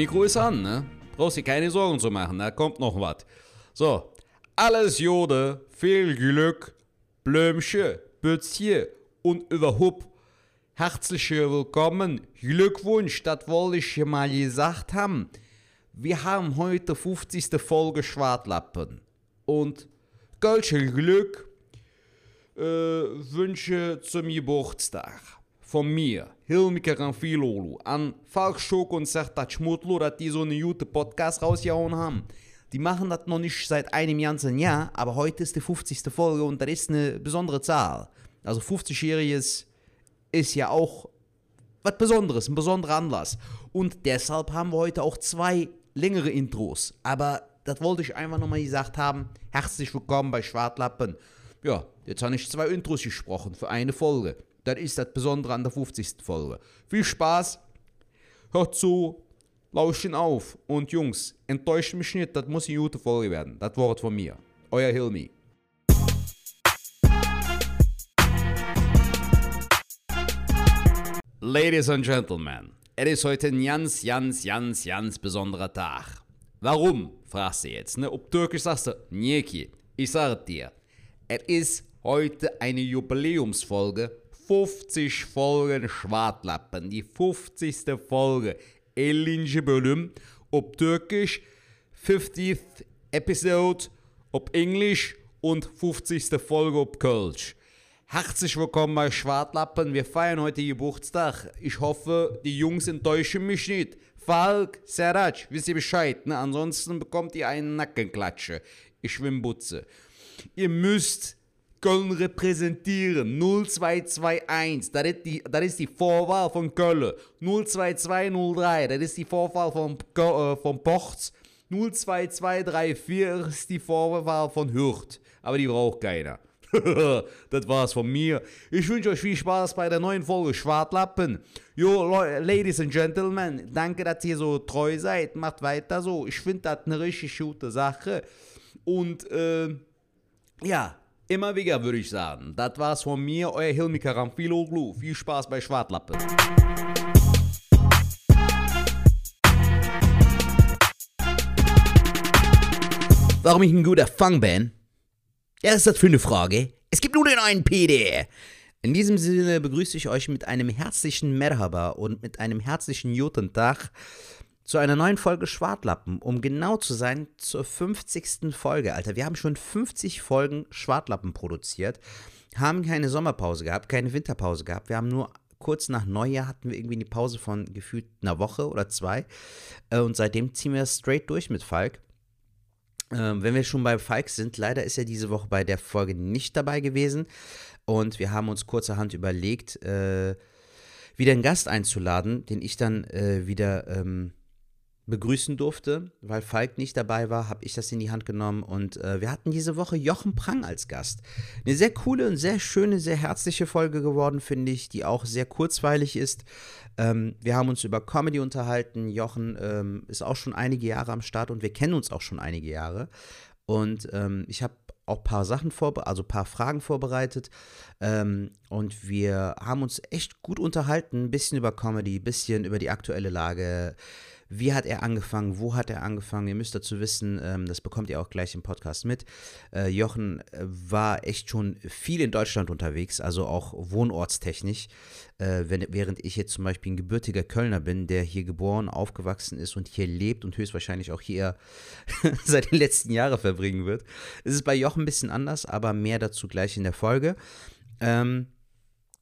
Mikro ist an, ne? Brauchst dir keine Sorgen zu machen, da kommt noch was. So, alles Jode, viel Glück, Blömsche, Bützje und überhaupt herzlich willkommen. Glückwunsch, das wollte ich hier mal gesagt haben. Wir haben heute 50. Folge Schwartlappen. Und Gölsche Glück äh, Wünsche zum Geburtstag. Von mir, Hilmike Ranfilolu, an Falk Schok und Sertat Schmutlu, dass die so eine gute Podcast rausgehauen haben. Die machen das noch nicht seit einem ganzen Jahr, aber heute ist die 50. Folge und das ist eine besondere Zahl. Also 50-jähriges ist ja auch was Besonderes, ein besonderer Anlass. Und deshalb haben wir heute auch zwei längere Intros. Aber das wollte ich einfach nochmal gesagt haben. Herzlich willkommen bei Schwartlappen. Ja, jetzt habe ich zwei Intros gesprochen für eine Folge. Das ist das Besondere an der 50. Folge. Viel Spaß, hört zu, lauschen auf. Und Jungs, enttäuscht mich nicht, das muss eine gute Folge werden. Das Wort von mir. Euer Hilmi. Ladies and Gentlemen, es ist heute ein ganz, ganz, ganz, ganz besonderer Tag. Warum, fragst du jetzt, ne? Ob Türkisch sagst du, Nieki, ich sage dir, es ist heute eine Jubiläumsfolge, 50 Folgen Schwartlappen, die 50. Folge, 50. bölüm, ob Türkisch, 50th Episode, ob Englisch und 50. Folge ob Kölsch. Herzlich willkommen bei Schwartlappen. Wir feiern heute Geburtstag. Ich hoffe, die Jungs enttäuschen mich nicht. Falk, Seraj, wisst ihr Bescheid, ne? Ansonsten bekommt ihr einen Nackenklatsche. Ich schwimm Butze. Ihr müsst Köln repräsentieren. 0221, das ist die, Vorwahl von Köln. 02203, das ist die Vorwahl von, äh, von Pochts. 02234 ist die Vorwahl von Hürth. Aber die braucht keiner. das war's von mir. Ich wünsche euch viel Spaß bei der neuen Folge Schwartlappen. Jo, Ladies and Gentlemen, danke, dass ihr so treu seid. Macht weiter so. Ich finde das eine richtig gute Sache. Und, äh, ja, immer wieder würde ich sagen. Das war's von mir, euer Hilmi Karamfiloglu. Viel Spaß bei Schwartlappen. Warum ich ein guter Fang bin? Ja, ist das für eine Frage? Es gibt nur den einen PD. In diesem Sinne begrüße ich euch mit einem herzlichen Merhaba und mit einem herzlichen Guten Tag zu einer neuen Folge Schwartlappen. Um genau zu sein, zur 50. Folge, Alter. Wir haben schon 50 Folgen Schwartlappen produziert, haben keine Sommerpause gehabt, keine Winterpause gehabt. Wir haben nur kurz nach Neujahr hatten wir irgendwie eine Pause von gefühlt einer Woche oder zwei. Äh, und seitdem ziehen wir straight durch mit Falk. Ähm, wenn wir schon bei Falk sind, leider ist er diese Woche bei der Folge nicht dabei gewesen. Und wir haben uns kurzerhand überlegt, äh, wieder einen Gast einzuladen, den ich dann äh, wieder ähm, begrüßen durfte. Weil Falk nicht dabei war, habe ich das in die Hand genommen. Und äh, wir hatten diese Woche Jochen Prang als Gast. Eine sehr coole und sehr schöne, sehr herzliche Folge geworden, finde ich, die auch sehr kurzweilig ist. Ähm, wir haben uns über Comedy unterhalten. Jochen ähm, ist auch schon einige Jahre am Start und wir kennen uns auch schon einige Jahre. Und ähm, ich habe auch ein paar Sachen vorbereitet, also ein paar Fragen vorbereitet. Ähm, und wir haben uns echt gut unterhalten, ein bisschen über Comedy, ein bisschen über die aktuelle Lage. Wie hat er angefangen? Wo hat er angefangen? Ihr müsst dazu wissen, ähm, das bekommt ihr auch gleich im Podcast mit. Äh, Jochen äh, war echt schon viel in Deutschland unterwegs, also auch wohnortstechnisch. Äh, wenn, während ich jetzt zum Beispiel ein gebürtiger Kölner bin, der hier geboren, aufgewachsen ist und hier lebt und höchstwahrscheinlich auch hier seine letzten Jahre verbringen wird. Es ist bei Jochen ein bisschen anders, aber mehr dazu gleich in der Folge. Ähm,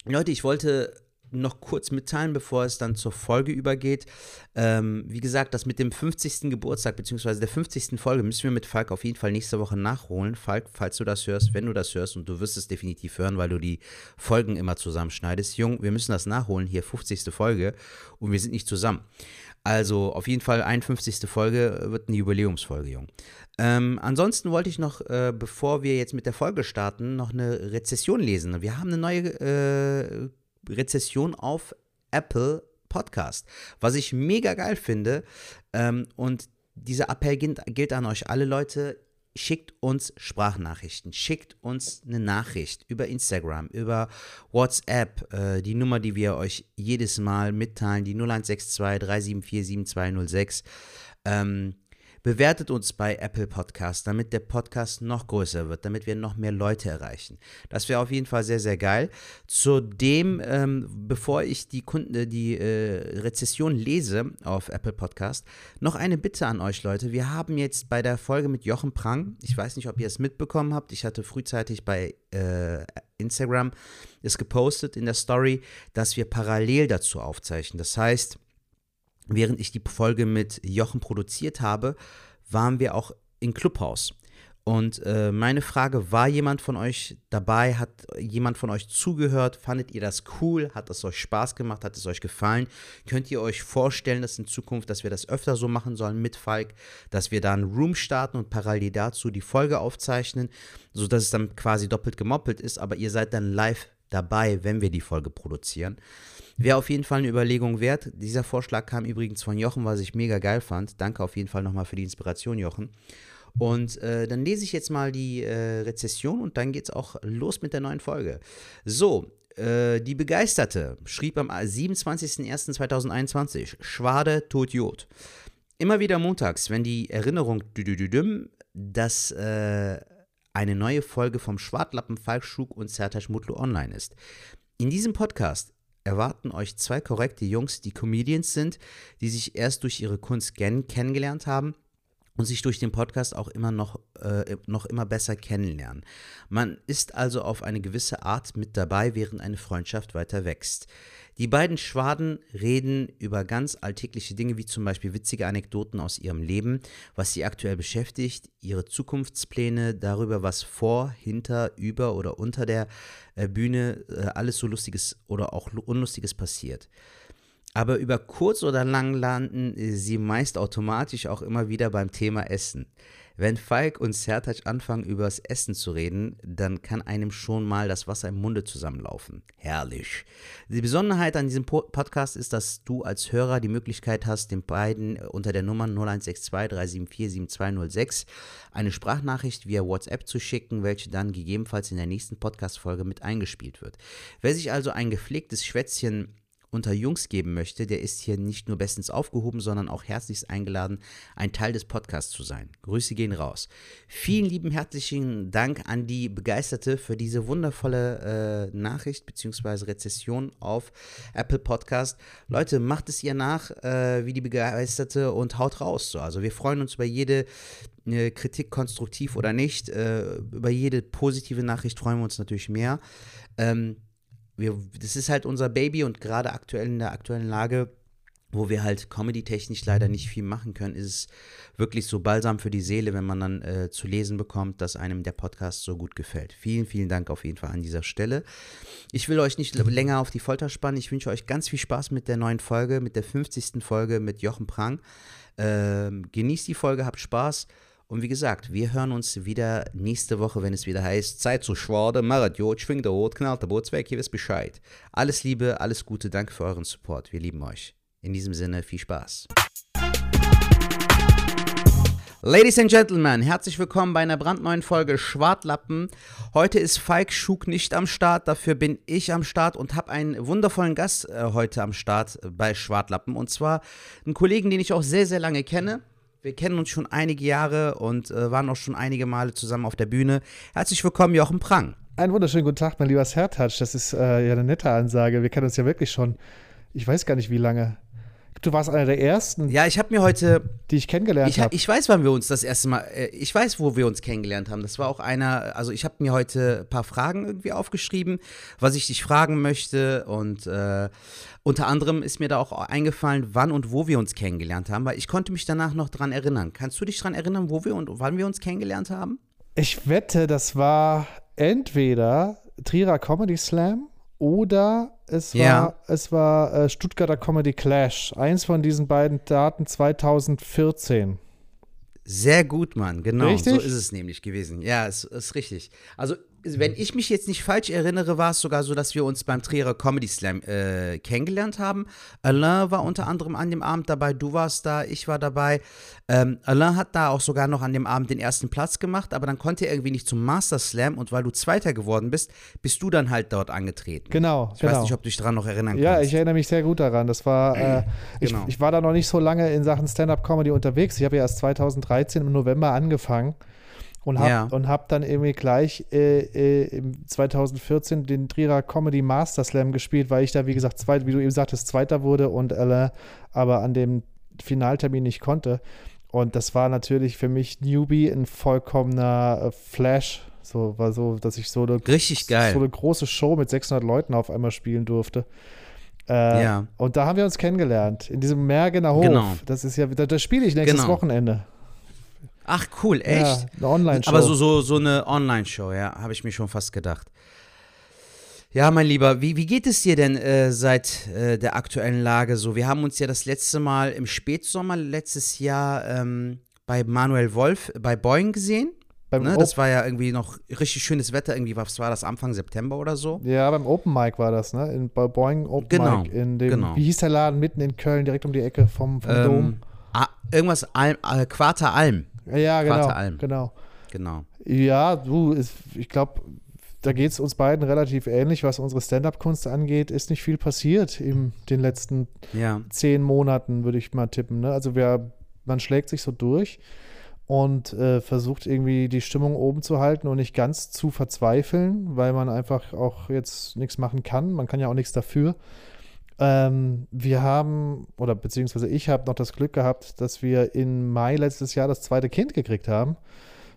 Leute, ich wollte noch kurz mitteilen, bevor es dann zur Folge übergeht. Ähm, wie gesagt, das mit dem 50. Geburtstag bzw. der 50. Folge müssen wir mit Falk auf jeden Fall nächste Woche nachholen. Falk, falls du das hörst, wenn du das hörst und du wirst es definitiv hören, weil du die Folgen immer zusammenschneidest. Jung, wir müssen das nachholen, hier 50. Folge und wir sind nicht zusammen. Also auf jeden Fall 51. Folge wird eine Jubiläumsfolge, Jung. Ähm, ansonsten wollte ich noch, äh, bevor wir jetzt mit der Folge starten, noch eine Rezession lesen. Wir haben eine neue äh, Rezession auf Apple Podcast, was ich mega geil finde. Ähm, und dieser Appell gilt, an euch alle Leute. schickt uns Sprachnachrichten, schickt uns eine Nachricht über Instagram, über WhatsApp, äh, die Nummer, die wir euch jedes Mal mitteilen, die 0162 374 7206. Bewertet uns bei Apple Podcast, damit der Podcast noch größer wird, damit wir noch mehr Leute erreichen. Das wäre auf jeden Fall sehr, sehr geil. Zudem, ähm, bevor ich die, Kunden, äh, die äh, Rezession lese auf Apple Podcast, noch eine Bitte an euch, Leute. Wir haben jetzt bei der Folge mit Jochen Prang, ich weiß nicht, ob ihr es mitbekommen habt, ich hatte frühzeitig bei äh, Instagram es gepostet in der Story, dass wir parallel dazu aufzeichnen. Das heißt, während ich die Folge mit Jochen produziert habe, waren wir auch in Clubhaus. Und äh, meine Frage, war jemand von euch dabei? Hat jemand von euch zugehört? Fandet ihr das cool? Hat es euch Spaß gemacht? Hat es euch gefallen? Könnt ihr euch vorstellen, dass in Zukunft, dass wir das öfter so machen sollen mit Falk, dass wir da einen Room starten und parallel dazu die Folge aufzeichnen, sodass es dann quasi doppelt gemoppelt ist, aber ihr seid dann live dabei, wenn wir die Folge produzieren. Wäre auf jeden Fall eine Überlegung wert. Dieser Vorschlag kam übrigens von Jochen, was ich mega geil fand. Danke auf jeden Fall nochmal für die Inspiration, Jochen. Und äh, dann lese ich jetzt mal die äh, Rezession und dann geht es auch los mit der neuen Folge. So, äh, die Begeisterte schrieb am 27.01.2021, Schwade tot Jod. Immer wieder montags, wenn die Erinnerung, dass äh, eine neue Folge vom Schwartlappen Falkschug und Sertac Mutlu online ist. In diesem Podcast erwarten euch zwei korrekte Jungs, die Comedians sind, die sich erst durch ihre Kunst kennengelernt haben und sich durch den Podcast auch immer noch, äh, noch immer besser kennenlernen. Man ist also auf eine gewisse Art mit dabei, während eine Freundschaft weiter wächst. Die beiden Schwaden reden über ganz alltägliche Dinge, wie zum Beispiel witzige Anekdoten aus ihrem Leben, was sie aktuell beschäftigt, ihre Zukunftspläne, darüber, was vor, hinter, über oder unter der äh, Bühne äh, alles so Lustiges oder auch Unlustiges passiert. Aber über kurz oder lang landen sie meist automatisch auch immer wieder beim Thema Essen. Wenn Falk und Sertac anfangen, über das Essen zu reden, dann kann einem schon mal das Wasser im Munde zusammenlaufen. Herrlich. Die Besonderheit an diesem Podcast ist, dass du als Hörer die Möglichkeit hast, den beiden unter der Nummer 0162 374 7206 eine Sprachnachricht via WhatsApp zu schicken, welche dann gegebenenfalls in der nächsten Podcast-Folge mit eingespielt wird. Wer sich also ein gepflegtes Schwätzchen unter Jungs geben möchte, der ist hier nicht nur bestens aufgehoben, sondern auch herzlichst eingeladen, ein Teil des Podcasts zu sein. Grüße gehen raus. Vielen lieben herzlichen Dank an die Begeisterte für diese wundervolle äh, Nachricht bzw. Rezession auf Apple Podcast. Leute, macht es ihr nach, äh, wie die Begeisterte und haut raus. So. Also wir freuen uns über jede äh, Kritik, konstruktiv oder nicht. Äh, über jede positive Nachricht freuen wir uns natürlich mehr. Ähm, wir, das ist halt unser Baby und gerade aktuell in der aktuellen Lage, wo wir halt comedy-technisch leider nicht viel machen können, ist es wirklich so balsam für die Seele, wenn man dann äh, zu lesen bekommt, dass einem der Podcast so gut gefällt. Vielen, vielen Dank auf jeden Fall an dieser Stelle. Ich will euch nicht länger auf die Folter spannen. Ich wünsche euch ganz viel Spaß mit der neuen Folge, mit der 50. Folge mit Jochen Prang. Ähm, genießt die Folge, habt Spaß. Und wie gesagt, wir hören uns wieder nächste Woche, wenn es wieder heißt, Zeit zu schwade, Marat Jod, schwingt der Rot, knallt der Bootsweg, ihr wisst Bescheid. Alles Liebe, alles Gute, danke für euren Support, wir lieben euch. In diesem Sinne, viel Spaß. Ladies and Gentlemen, herzlich willkommen bei einer brandneuen Folge Schwartlappen. Heute ist Falk Schug nicht am Start, dafür bin ich am Start und habe einen wundervollen Gast äh, heute am Start bei Schwartlappen. Und zwar einen Kollegen, den ich auch sehr, sehr lange kenne. Wir kennen uns schon einige Jahre und äh, waren auch schon einige Male zusammen auf der Bühne. Herzlich willkommen, Jochen Prang. Einen wunderschönen guten Tag, mein lieber Sertac. Das ist äh, ja eine nette Ansage. Wir kennen uns ja wirklich schon, ich weiß gar nicht wie lange. Du warst einer der ersten. Ja, ich habe mir heute. Die ich kennengelernt habe. Ich weiß, wann wir uns das erste Mal. Äh, ich weiß, wo wir uns kennengelernt haben. Das war auch einer. Also, ich habe mir heute ein paar Fragen irgendwie aufgeschrieben, was ich dich fragen möchte. Und äh, unter anderem ist mir da auch eingefallen, wann und wo wir uns kennengelernt haben, weil ich konnte mich danach noch dran erinnern. Kannst du dich dran erinnern, wo wir und wann wir uns kennengelernt haben? Ich wette, das war entweder Trierer Comedy Slam oder es war, ja. es war äh, Stuttgarter Comedy Clash. Eins von diesen beiden Daten 2014. Sehr gut, Mann. Genau, richtig? so ist es nämlich gewesen. Ja, es ist richtig. Also wenn ich mich jetzt nicht falsch erinnere, war es sogar so, dass wir uns beim Trierer Comedy Slam äh, kennengelernt haben. Alain war unter anderem an dem Abend dabei, du warst da, ich war dabei. Ähm, Alain hat da auch sogar noch an dem Abend den ersten Platz gemacht, aber dann konnte er irgendwie nicht zum Master Slam und weil du Zweiter geworden bist, bist du dann halt dort angetreten. Genau. Ich genau. weiß nicht, ob du dich daran noch erinnern kannst. Ja, ich erinnere mich sehr gut daran. Das war, äh, genau. ich, ich war da noch nicht so lange in Sachen Stand-Up-Comedy unterwegs. Ich habe ja erst 2013 im November angefangen und habe ja. hab dann irgendwie gleich äh, äh, 2014 den Trierer Comedy Master Slam gespielt, weil ich da, wie gesagt, zweit, wie du eben sagtest, Zweiter wurde und Alain aber an dem Finaltermin nicht konnte. Und das war natürlich für mich Newbie ein vollkommener äh, Flash. So war so, dass ich so eine, Richtig geil. so eine große Show mit 600 Leuten auf einmal spielen durfte. Äh, ja. Und da haben wir uns kennengelernt, in diesem Mergener Hof. Genau. Das ist ja, da, da spiele ich nächstes genau. Wochenende. Ach cool, echt? Ja, eine Online-Show. Aber so, so, so eine Online-Show, ja, habe ich mir schon fast gedacht. Ja, mein Lieber, wie, wie geht es dir denn äh, seit äh, der aktuellen Lage so? Wir haben uns ja das letzte Mal im Spätsommer letztes Jahr ähm, bei Manuel Wolf bei Boeing gesehen. Ne? Das war ja irgendwie noch richtig schönes Wetter. Irgendwie was war das Anfang September oder so? Ja, beim Open Mic war das, ne? In, bei Boeing Open genau, Mic in dem, genau. wie hieß der Laden mitten in Köln, direkt um die Ecke vom, vom ähm, Dom? Irgendwas Alm, äh, Quarter Alm. Ja, genau. Genau. Genau. Ja, du, ich glaube, da geht es uns beiden relativ ähnlich, was unsere Stand-up-Kunst angeht, ist nicht viel passiert in den letzten ja. zehn Monaten, würde ich mal tippen. Ne? Also wer, man schlägt sich so durch und äh, versucht irgendwie die Stimmung oben zu halten und nicht ganz zu verzweifeln, weil man einfach auch jetzt nichts machen kann. Man kann ja auch nichts dafür. Ähm, wir haben, oder beziehungsweise ich habe noch das Glück gehabt, dass wir im Mai letztes Jahr das zweite Kind gekriegt haben.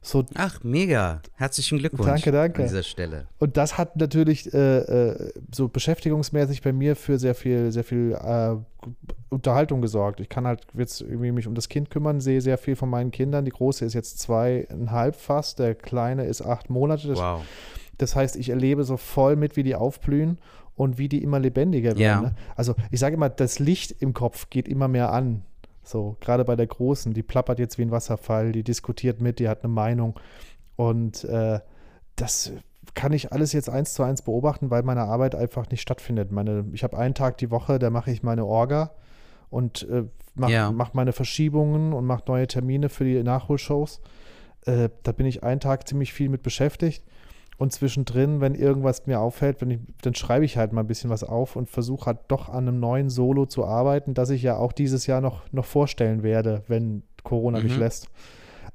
So, Ach, mega. Herzlichen Glückwunsch. Danke, danke. An dieser Stelle. Und das hat natürlich äh, äh, so beschäftigungsmäßig bei mir für sehr viel, sehr viel äh, Unterhaltung gesorgt. Ich kann halt jetzt irgendwie mich um das Kind kümmern, sehe sehr viel von meinen Kindern. Die große ist jetzt zweieinhalb fast, der kleine ist acht Monate. Das, wow. Das heißt, ich erlebe so voll mit, wie die aufblühen und wie die immer lebendiger werden. Ja. Ne? Also ich sage immer, das Licht im Kopf geht immer mehr an. So, gerade bei der Großen, die plappert jetzt wie ein Wasserfall, die diskutiert mit, die hat eine Meinung. Und äh, das kann ich alles jetzt eins zu eins beobachten, weil meine Arbeit einfach nicht stattfindet. Meine, ich habe einen Tag die Woche, da mache ich meine Orga und äh, mache ja. mach meine Verschiebungen und mache neue Termine für die Nachholshows. Äh, da bin ich einen Tag ziemlich viel mit beschäftigt. Und zwischendrin, wenn irgendwas mir auffällt, wenn ich, dann schreibe ich halt mal ein bisschen was auf und versuche halt doch an einem neuen Solo zu arbeiten, das ich ja auch dieses Jahr noch, noch vorstellen werde, wenn Corona mhm. mich lässt.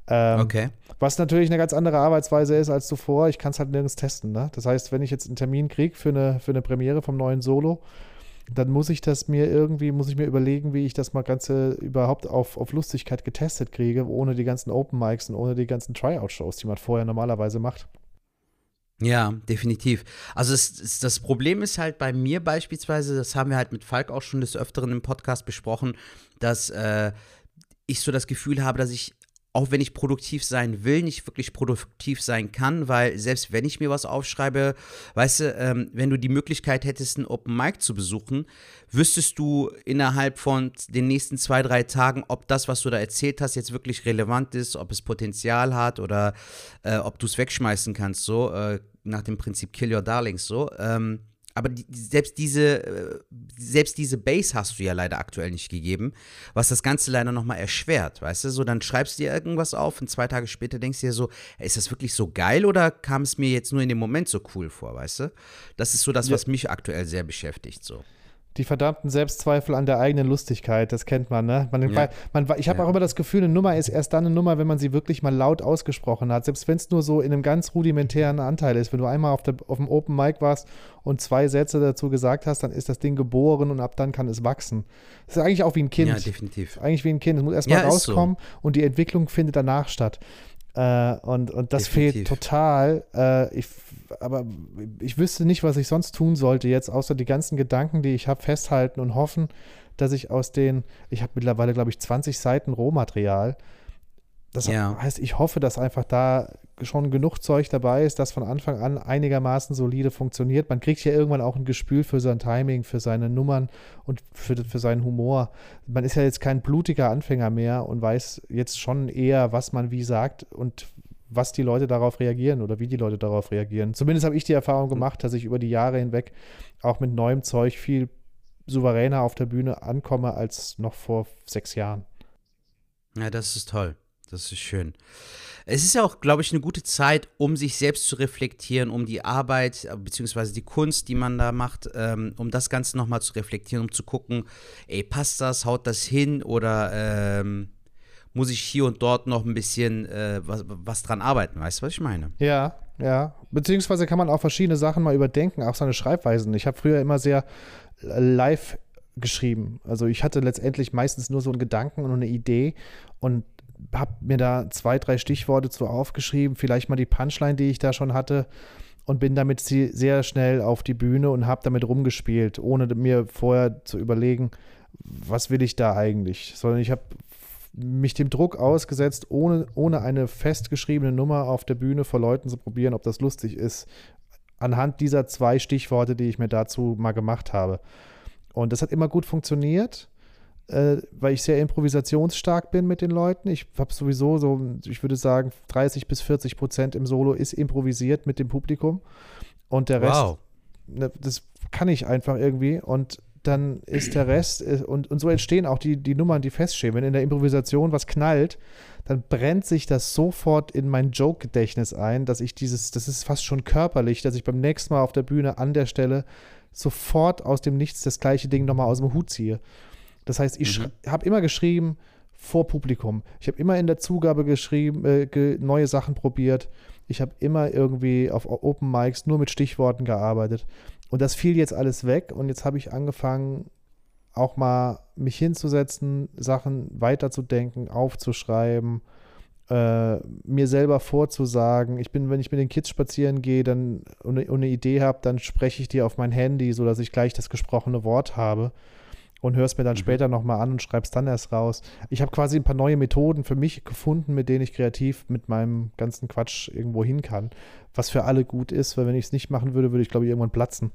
Ähm, okay. Was natürlich eine ganz andere Arbeitsweise ist als zuvor. Ich kann es halt nirgends testen. Ne? Das heißt, wenn ich jetzt einen Termin kriege für eine, für eine Premiere vom neuen Solo, dann muss ich das mir irgendwie, muss ich mir überlegen, wie ich das mal Ganze überhaupt auf, auf Lustigkeit getestet kriege, ohne die ganzen Open Mics und ohne die ganzen Tryout-Shows, die man vorher normalerweise macht. Ja, definitiv. Also es, es, das Problem ist halt bei mir beispielsweise, das haben wir halt mit Falk auch schon des Öfteren im Podcast besprochen, dass äh, ich so das Gefühl habe, dass ich auch wenn ich produktiv sein will, nicht wirklich produktiv sein kann, weil selbst wenn ich mir was aufschreibe, weißt du, ähm, wenn du die Möglichkeit hättest, einen Open Mic zu besuchen, wüsstest du innerhalb von den nächsten zwei, drei Tagen, ob das, was du da erzählt hast, jetzt wirklich relevant ist, ob es Potenzial hat oder äh, ob du es wegschmeißen kannst, so äh, nach dem Prinzip Kill Your Darlings, so. Ähm, aber die, selbst diese, äh, selbst diese Base hast du ja leider aktuell nicht gegeben, was das Ganze leider nochmal erschwert, weißt du? So, dann schreibst du dir irgendwas auf und zwei Tage später denkst du dir so, ist das wirklich so geil oder kam es mir jetzt nur in dem Moment so cool vor, weißt du? Das ist so das, was mich aktuell sehr beschäftigt, so die verdammten Selbstzweifel an der eigenen Lustigkeit, das kennt man, ne? Man, ja. man, ich habe ja. auch immer das Gefühl, eine Nummer ist erst dann eine Nummer, wenn man sie wirklich mal laut ausgesprochen hat. Selbst wenn es nur so in einem ganz rudimentären Anteil ist. Wenn du einmal auf, der, auf dem Open Mic warst und zwei Sätze dazu gesagt hast, dann ist das Ding geboren und ab dann kann es wachsen. Das ist eigentlich auch wie ein Kind. Ja, definitiv. Eigentlich wie ein Kind. Es muss erstmal ja, rauskommen so. und die Entwicklung findet danach statt. Äh, und, und das Definitiv. fehlt total. Äh, ich, aber ich wüsste nicht, was ich sonst tun sollte jetzt, außer die ganzen Gedanken, die ich habe, festhalten und hoffen, dass ich aus den, ich habe mittlerweile, glaube ich, 20 Seiten Rohmaterial. Das ja. heißt, ich hoffe, dass einfach da schon genug Zeug dabei ist, das von Anfang an einigermaßen solide funktioniert. Man kriegt ja irgendwann auch ein Gespür für sein Timing, für seine Nummern und für, für seinen Humor. Man ist ja jetzt kein blutiger Anfänger mehr und weiß jetzt schon eher, was man wie sagt und was die Leute darauf reagieren oder wie die Leute darauf reagieren. Zumindest habe ich die Erfahrung Hm. gemacht, dass ich über die Jahre hinweg auch mit neuem Zeug viel souveräner auf der Bühne ankomme als noch vor sechs Jahren. Ja, das ist toll. Das ist schön. Es ist ja auch, glaube ich, eine gute Zeit, um sich selbst zu reflektieren, um die Arbeit äh, beziehungsweise die Kunst, die man da macht, ähm, um das Ganze nochmal zu reflektieren, um zu gucken, ey, passt das, haut das hin oder ähm, muss ich hier und dort noch ein bisschen äh, was, was dran arbeiten? Weißt du, was ich meine? Ja, ja. Beziehungsweise kann man auch verschiedene Sachen mal überdenken, auch seine Schreibweisen. Ich habe früher immer sehr live geschrieben. Also ich hatte letztendlich meistens nur so einen Gedanken und eine Idee und habe mir da zwei, drei Stichworte zu aufgeschrieben, vielleicht mal die Punchline, die ich da schon hatte und bin damit sehr schnell auf die Bühne und habe damit rumgespielt, ohne mir vorher zu überlegen, was will ich da eigentlich, sondern ich habe mich dem Druck ausgesetzt, ohne, ohne eine festgeschriebene Nummer auf der Bühne vor Leuten zu probieren, ob das lustig ist, anhand dieser zwei Stichworte, die ich mir dazu mal gemacht habe. Und das hat immer gut funktioniert, äh, weil ich sehr improvisationsstark bin mit den Leuten. Ich habe sowieso so, ich würde sagen, 30 bis 40 Prozent im Solo ist improvisiert mit dem Publikum. Und der Rest, Wow. ne, das kann ich einfach irgendwie. Und dann ist der Rest, äh, und, und so entstehen auch die, die Nummern, die feststehen. Wenn in der Improvisation was knallt, dann brennt sich das sofort in mein Joke-Gedächtnis ein, dass ich dieses, das ist fast schon körperlich, dass ich beim nächsten Mal auf der Bühne an der Stelle sofort aus dem Nichts das gleiche Ding nochmal aus dem Hut ziehe. Das heißt, ich Mhm. habe immer geschrieben vor Publikum. Ich habe immer in der Zugabe geschrieben, äh, ge neue Sachen probiert. Ich habe immer irgendwie auf Open Mics nur mit Stichworten gearbeitet. Und das fiel jetzt alles weg und jetzt habe ich angefangen, auch mal mich hinzusetzen, Sachen weiterzudenken, aufzuschreiben, äh, mir selber vorzusagen. Ich bin, wenn ich mit den Kids spazieren gehe, dann und und eine Idee habe, dann spreche ich die auf mein Handy, sodass ich gleich das gesprochene Wort habe und höre es mir dann Mhm. später nochmal an und schreibe es dann erst raus. Ich habe quasi ein paar neue Methoden für mich gefunden, mit denen ich kreativ mit meinem ganzen Quatsch irgendwo hin kann. Was für alle gut ist, weil wenn ich es nicht machen würde, würde ich, glaube ich, irgendwann platzen.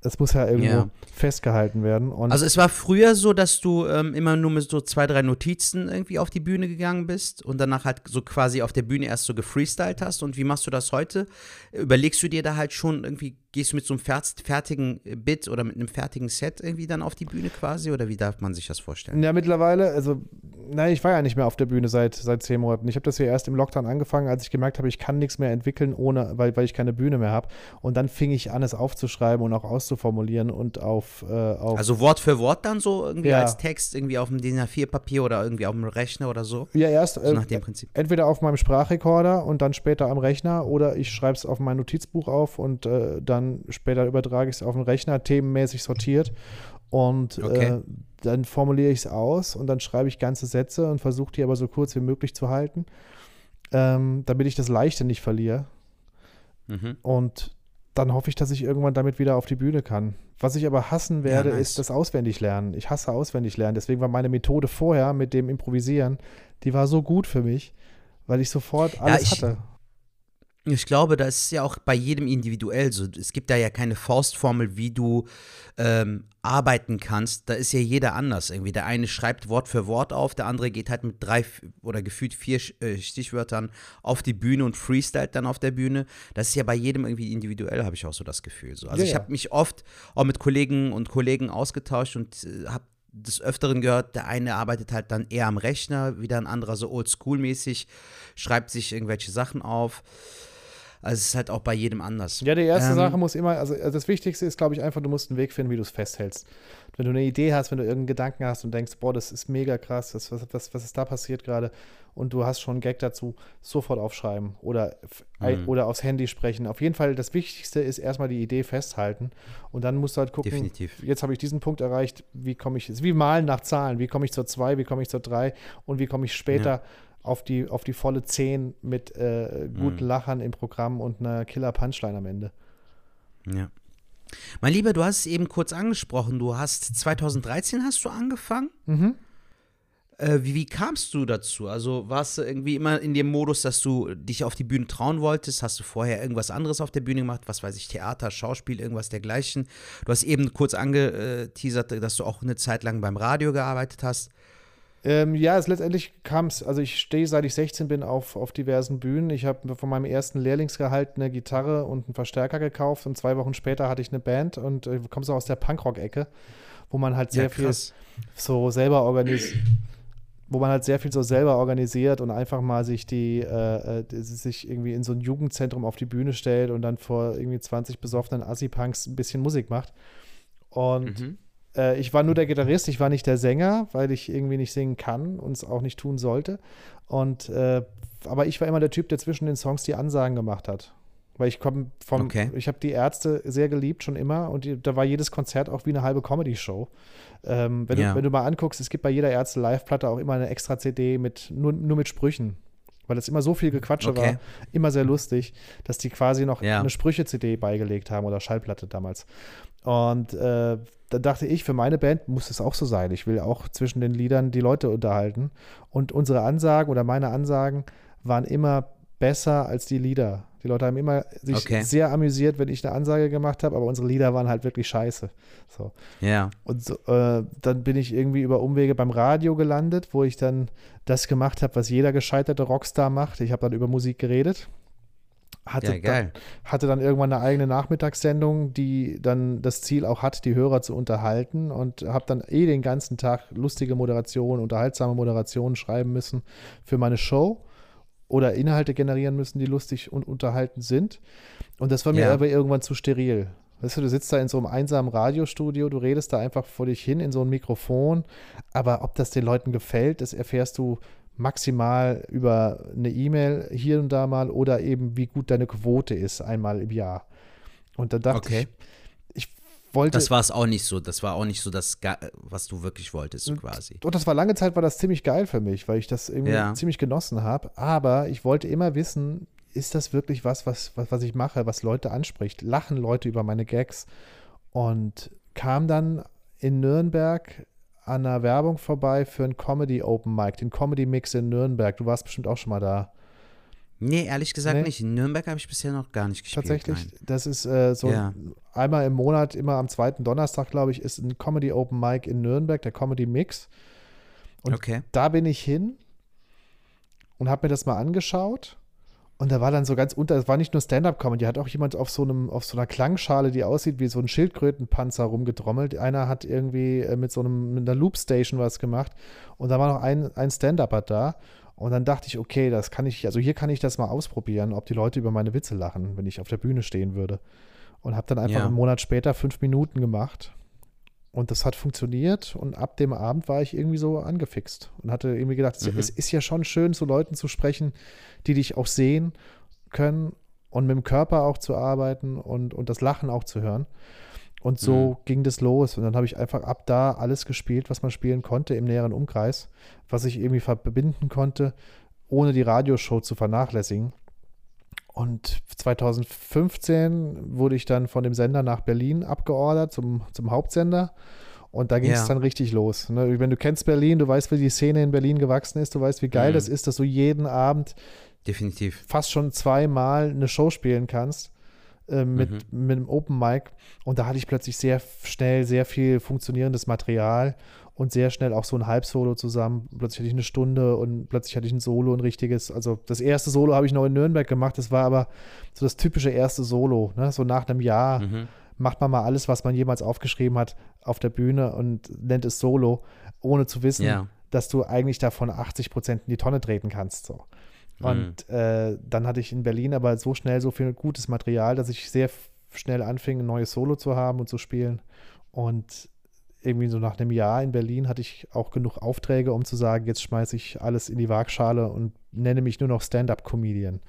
Das muss ja irgendwo Ja. festgehalten werden. Also es war früher so, dass du ähm, immer nur mit so zwei, drei Notizen irgendwie auf die Bühne gegangen bist und danach halt so quasi auf der Bühne erst so gefreestylt hast. Und wie machst du das heute? Überlegst du dir da halt schon irgendwie, gehst du mit so einem fer- fertigen Bit oder mit einem fertigen Set irgendwie dann auf die Bühne quasi? Oder wie darf man sich das vorstellen? Ja, mittlerweile, also, nein, ich war ja nicht mehr auf der Bühne seit, seit zehn Monaten. Ich habe das ja erst im Lockdown angefangen, als ich gemerkt habe, ich kann nichts mehr entwickeln, ohne, weil, weil ich keine Bühne mehr habe. Und dann fing ich an, es aufzuschreiben und auch auszuformulieren und auf, äh, auf Also Wort für Wort dann so irgendwie Ja. als Text irgendwie auf dem DIN A4-Papier oder irgendwie auf dem Rechner oder so? ja, erst So äh, nach dem Prinzip. entweder auf meinem Sprachrekorder und dann später am Rechner oder ich schreibe es auf mein Notizbuch auf und äh, dann später übertrage ich es auf den Rechner, themenmäßig sortiert. Und Okay. äh, dann formuliere ich es aus und dann schreibe ich ganze Sätze und versuche die aber so kurz wie möglich zu halten, ähm, damit ich das Leichte nicht verliere. Mhm. Und dann hoffe ich, dass ich irgendwann damit wieder auf die Bühne kann. Was ich aber hassen werde, nice. ist das Auswendiglernen. Ich hasse Auswendiglernen. Deswegen war meine Methode vorher mit dem Improvisieren, die war so gut für mich, weil ich sofort alles ich- hatte. Ich glaube, das ist ja auch bei jedem individuell so. Es gibt da ja keine Faustformel, wie du ähm, arbeiten kannst. Da ist ja jeder anders irgendwie. Der eine schreibt Wort für Wort auf, der andere geht halt mit drei oder gefühlt vier äh, Stichwörtern auf die Bühne und freestylt dann auf der Bühne. Das ist ja bei jedem irgendwie individuell, habe ich auch so das Gefühl. So. Also Ja, ich habe mich oft auch mit Kollegen und Kollegen ausgetauscht und äh, habe des Öfteren gehört, der eine arbeitet halt dann eher am Rechner, wieder ein anderer so oldschool-mäßig, schreibt sich irgendwelche Sachen auf. Also es ist halt auch bei jedem anders. Ja, die erste Ähm, Sache muss immer, also also das Wichtigste ist, glaube ich, einfach, du musst einen Weg finden, wie du es festhältst. Wenn du eine Idee hast, wenn du irgendeinen Gedanken hast und denkst, boah, das ist mega krass, das, was, was, was ist da passiert gerade und du hast schon einen Gag dazu, sofort aufschreiben oder, Mhm. oder aufs Handy sprechen. Auf jeden Fall, das Wichtigste ist erstmal die Idee festhalten und dann musst du halt gucken, Definitiv. jetzt habe ich diesen Punkt erreicht, wie komme ich, es ist wie Malen nach Zahlen, wie komme ich zur 2, wie komme ich zur 3 und wie komme ich später auf, die, auf die volle 10 mit äh, guten Mhm. Lachern im Programm und einer Killer-Punchline am Ende. Ja. Mein Lieber, du hast es eben kurz angesprochen. Du hast 2013 hast du angefangen. Mhm. Äh, wie, wie kamst du dazu? Also warst du irgendwie immer in dem Modus, dass du dich auf die Bühne trauen wolltest? Hast du vorher irgendwas anderes auf der Bühne gemacht? Was weiß ich, Theater, Schauspiel, irgendwas dergleichen? Du hast eben kurz angeteasert, dass du auch eine Zeit lang beim Radio gearbeitet hast. Ähm, ja, es letztendlich kam es, also ich stehe seit ich 16 bin auf, auf diversen Bühnen. Ich habe von meinem ersten Lehrlingsgehalt eine Gitarre und einen Verstärker gekauft und zwei Wochen später hatte ich eine Band und äh, komme so aus der Punkrock-Ecke, wo man halt sehr Ja, viel so selber organisiert, wo man halt sehr viel so selber organisiert und einfach mal sich die, äh, äh, sich irgendwie in so ein Jugendzentrum auf die Bühne stellt und dann vor irgendwie 20 besoffenen Assi-Punks ein bisschen Musik macht. Und Mhm. Äh, ich war nur der Gitarrist, ich war nicht der Sänger, weil ich irgendwie nicht singen kann und es auch nicht tun sollte. Und äh, aber ich war immer der Typ, der zwischen den Songs die Ansagen gemacht hat. Weil ich komme vom, Okay. ich habe die Ärzte sehr geliebt schon immer und die, da war jedes Konzert auch wie eine halbe Comedy-Show. Ähm, wenn, Ja. du, wenn du mal anguckst, es gibt bei jeder Ärzte Live-Platte auch immer eine extra CD mit nur, nur mit Sprüchen. Weil es immer so viel Gequatsche Okay. war, immer sehr lustig, dass die quasi noch Ja. eine Sprüche-CD beigelegt haben oder Schallplatte damals. Und äh, da dachte ich, für meine Band muss es auch so sein. Ich will auch zwischen den Liedern die Leute unterhalten. Und unsere Ansagen oder meine Ansagen waren immer besser als die Lieder. Die Leute haben immer sich Okay. sehr amüsiert, wenn ich eine Ansage gemacht habe, aber unsere Lieder waren halt wirklich scheiße. So. Ja. Und so, äh, dann bin ich irgendwie über Umwege beim Radio gelandet, wo ich dann das gemacht habe, was jeder gescheiterte Rockstar macht. Ich habe dann über Musik geredet. Hatte, Ja. Dann, hatte dann irgendwann eine eigene Nachmittagssendung, die dann das Ziel auch hat, die Hörer zu unterhalten und habe dann eh den ganzen Tag lustige Moderationen, unterhaltsame Moderationen schreiben müssen für meine Show oder Inhalte generieren müssen, die lustig und unterhaltend sind. Und das war mir Ja. aber irgendwann zu steril. Weißt du, du sitzt da in so einem einsamen Radiostudio, du redest da einfach vor dich hin in so ein Mikrofon, aber ob das den Leuten gefällt, das erfährst du maximal über eine E-Mail hier und da mal oder eben wie gut deine Quote ist, einmal im Jahr. Und da dachte Okay. ich, ich wollte. Das war es auch nicht so. Das war auch nicht so das, was du wirklich wolltest, quasi. Und das war lange Zeit, war das ziemlich geil für mich, weil ich das irgendwie Ja. ziemlich genossen habe. Aber ich wollte immer wissen, ist das wirklich was, was, was, was ich mache, was Leute anspricht? Lachen Leute über meine Gags? Und kam dann in Nürnberg an einer Werbung vorbei für ein Comedy Open Mic, den Comedy Mix in Nürnberg. Du warst bestimmt auch schon mal da. Nee, ehrlich gesagt Nee. nicht. In Nürnberg habe ich bisher noch gar nicht gespielt. Tatsächlich, Nein. das ist äh, so Ja. einmal im Monat, immer am zweiten Donnerstag, glaube ich, ist ein Comedy Open Mic in Nürnberg, der Comedy Mix. Und Okay. da bin ich hin und habe mir das mal angeschaut. Und da war dann so ganz unter, es war nicht nur Stand-Up-Comedy, hat auch jemand auf so einem, auf so einer Klangschale, die aussieht wie so ein Schildkrötenpanzer rumgetrommelt. Einer hat irgendwie äh, mit so einem, mit einer Loopstation was gemacht. Und da war noch ein, ein Stand-Upper da. Und dann dachte ich, okay, das kann ich, also hier kann ich das mal ausprobieren, ob die Leute über meine Witze lachen, wenn ich auf der Bühne stehen würde. Und habe dann einfach Ja. einen Monat später fünf Minuten gemacht. Und das hat funktioniert und ab dem Abend war ich irgendwie so angefixt und hatte irgendwie gedacht, es- Mhm. es ist ja schon schön, zu Leuten zu sprechen, die dich auch sehen können und mit dem Körper auch zu arbeiten und, und das Lachen auch zu hören. Und so Mhm. ging das los. Und dann habe ich einfach ab da alles gespielt, was man spielen konnte im näheren Umkreis, was ich irgendwie verbinden konnte, ohne die Radioshow zu vernachlässigen. Und 2015 wurde ich dann von dem Sender nach Berlin abgeordert zum, zum Hauptsender. Und da ging es Ja. dann richtig los. Ne? Wenn du kennst Berlin, du weißt, wie die Szene in Berlin gewachsen ist, du weißt, wie geil Mhm. das ist, dass du jeden Abend Definitiv. fast schon zweimal eine Show spielen kannst äh, mit, Mhm. mit einem Open Mic. Und da hatte ich plötzlich sehr schnell sehr viel funktionierendes Material und sehr schnell auch so ein Halbsolo zusammen. Plötzlich hatte ich eine Stunde und plötzlich hatte ich ein Solo, ein richtiges. Also das erste Solo habe ich noch in Nürnberg gemacht. Das war aber so das typische erste Solo. Ne? So nach einem Jahr Mhm. macht man mal alles, was man jemals aufgeschrieben hat, auf der Bühne und nennt es Solo, ohne zu wissen, Ja. dass du eigentlich davon 80 Prozent in die Tonne treten kannst. So. Und äh, dann hatte ich in Berlin aber so schnell so viel gutes Material, dass ich sehr schnell anfing, ein neues Solo zu haben und zu spielen. Und irgendwie so nach einem Jahr in Berlin hatte ich auch genug Aufträge, um zu sagen, jetzt schmeiße ich alles in die Waagschale und nenne mich nur noch Stand-up-Comedian.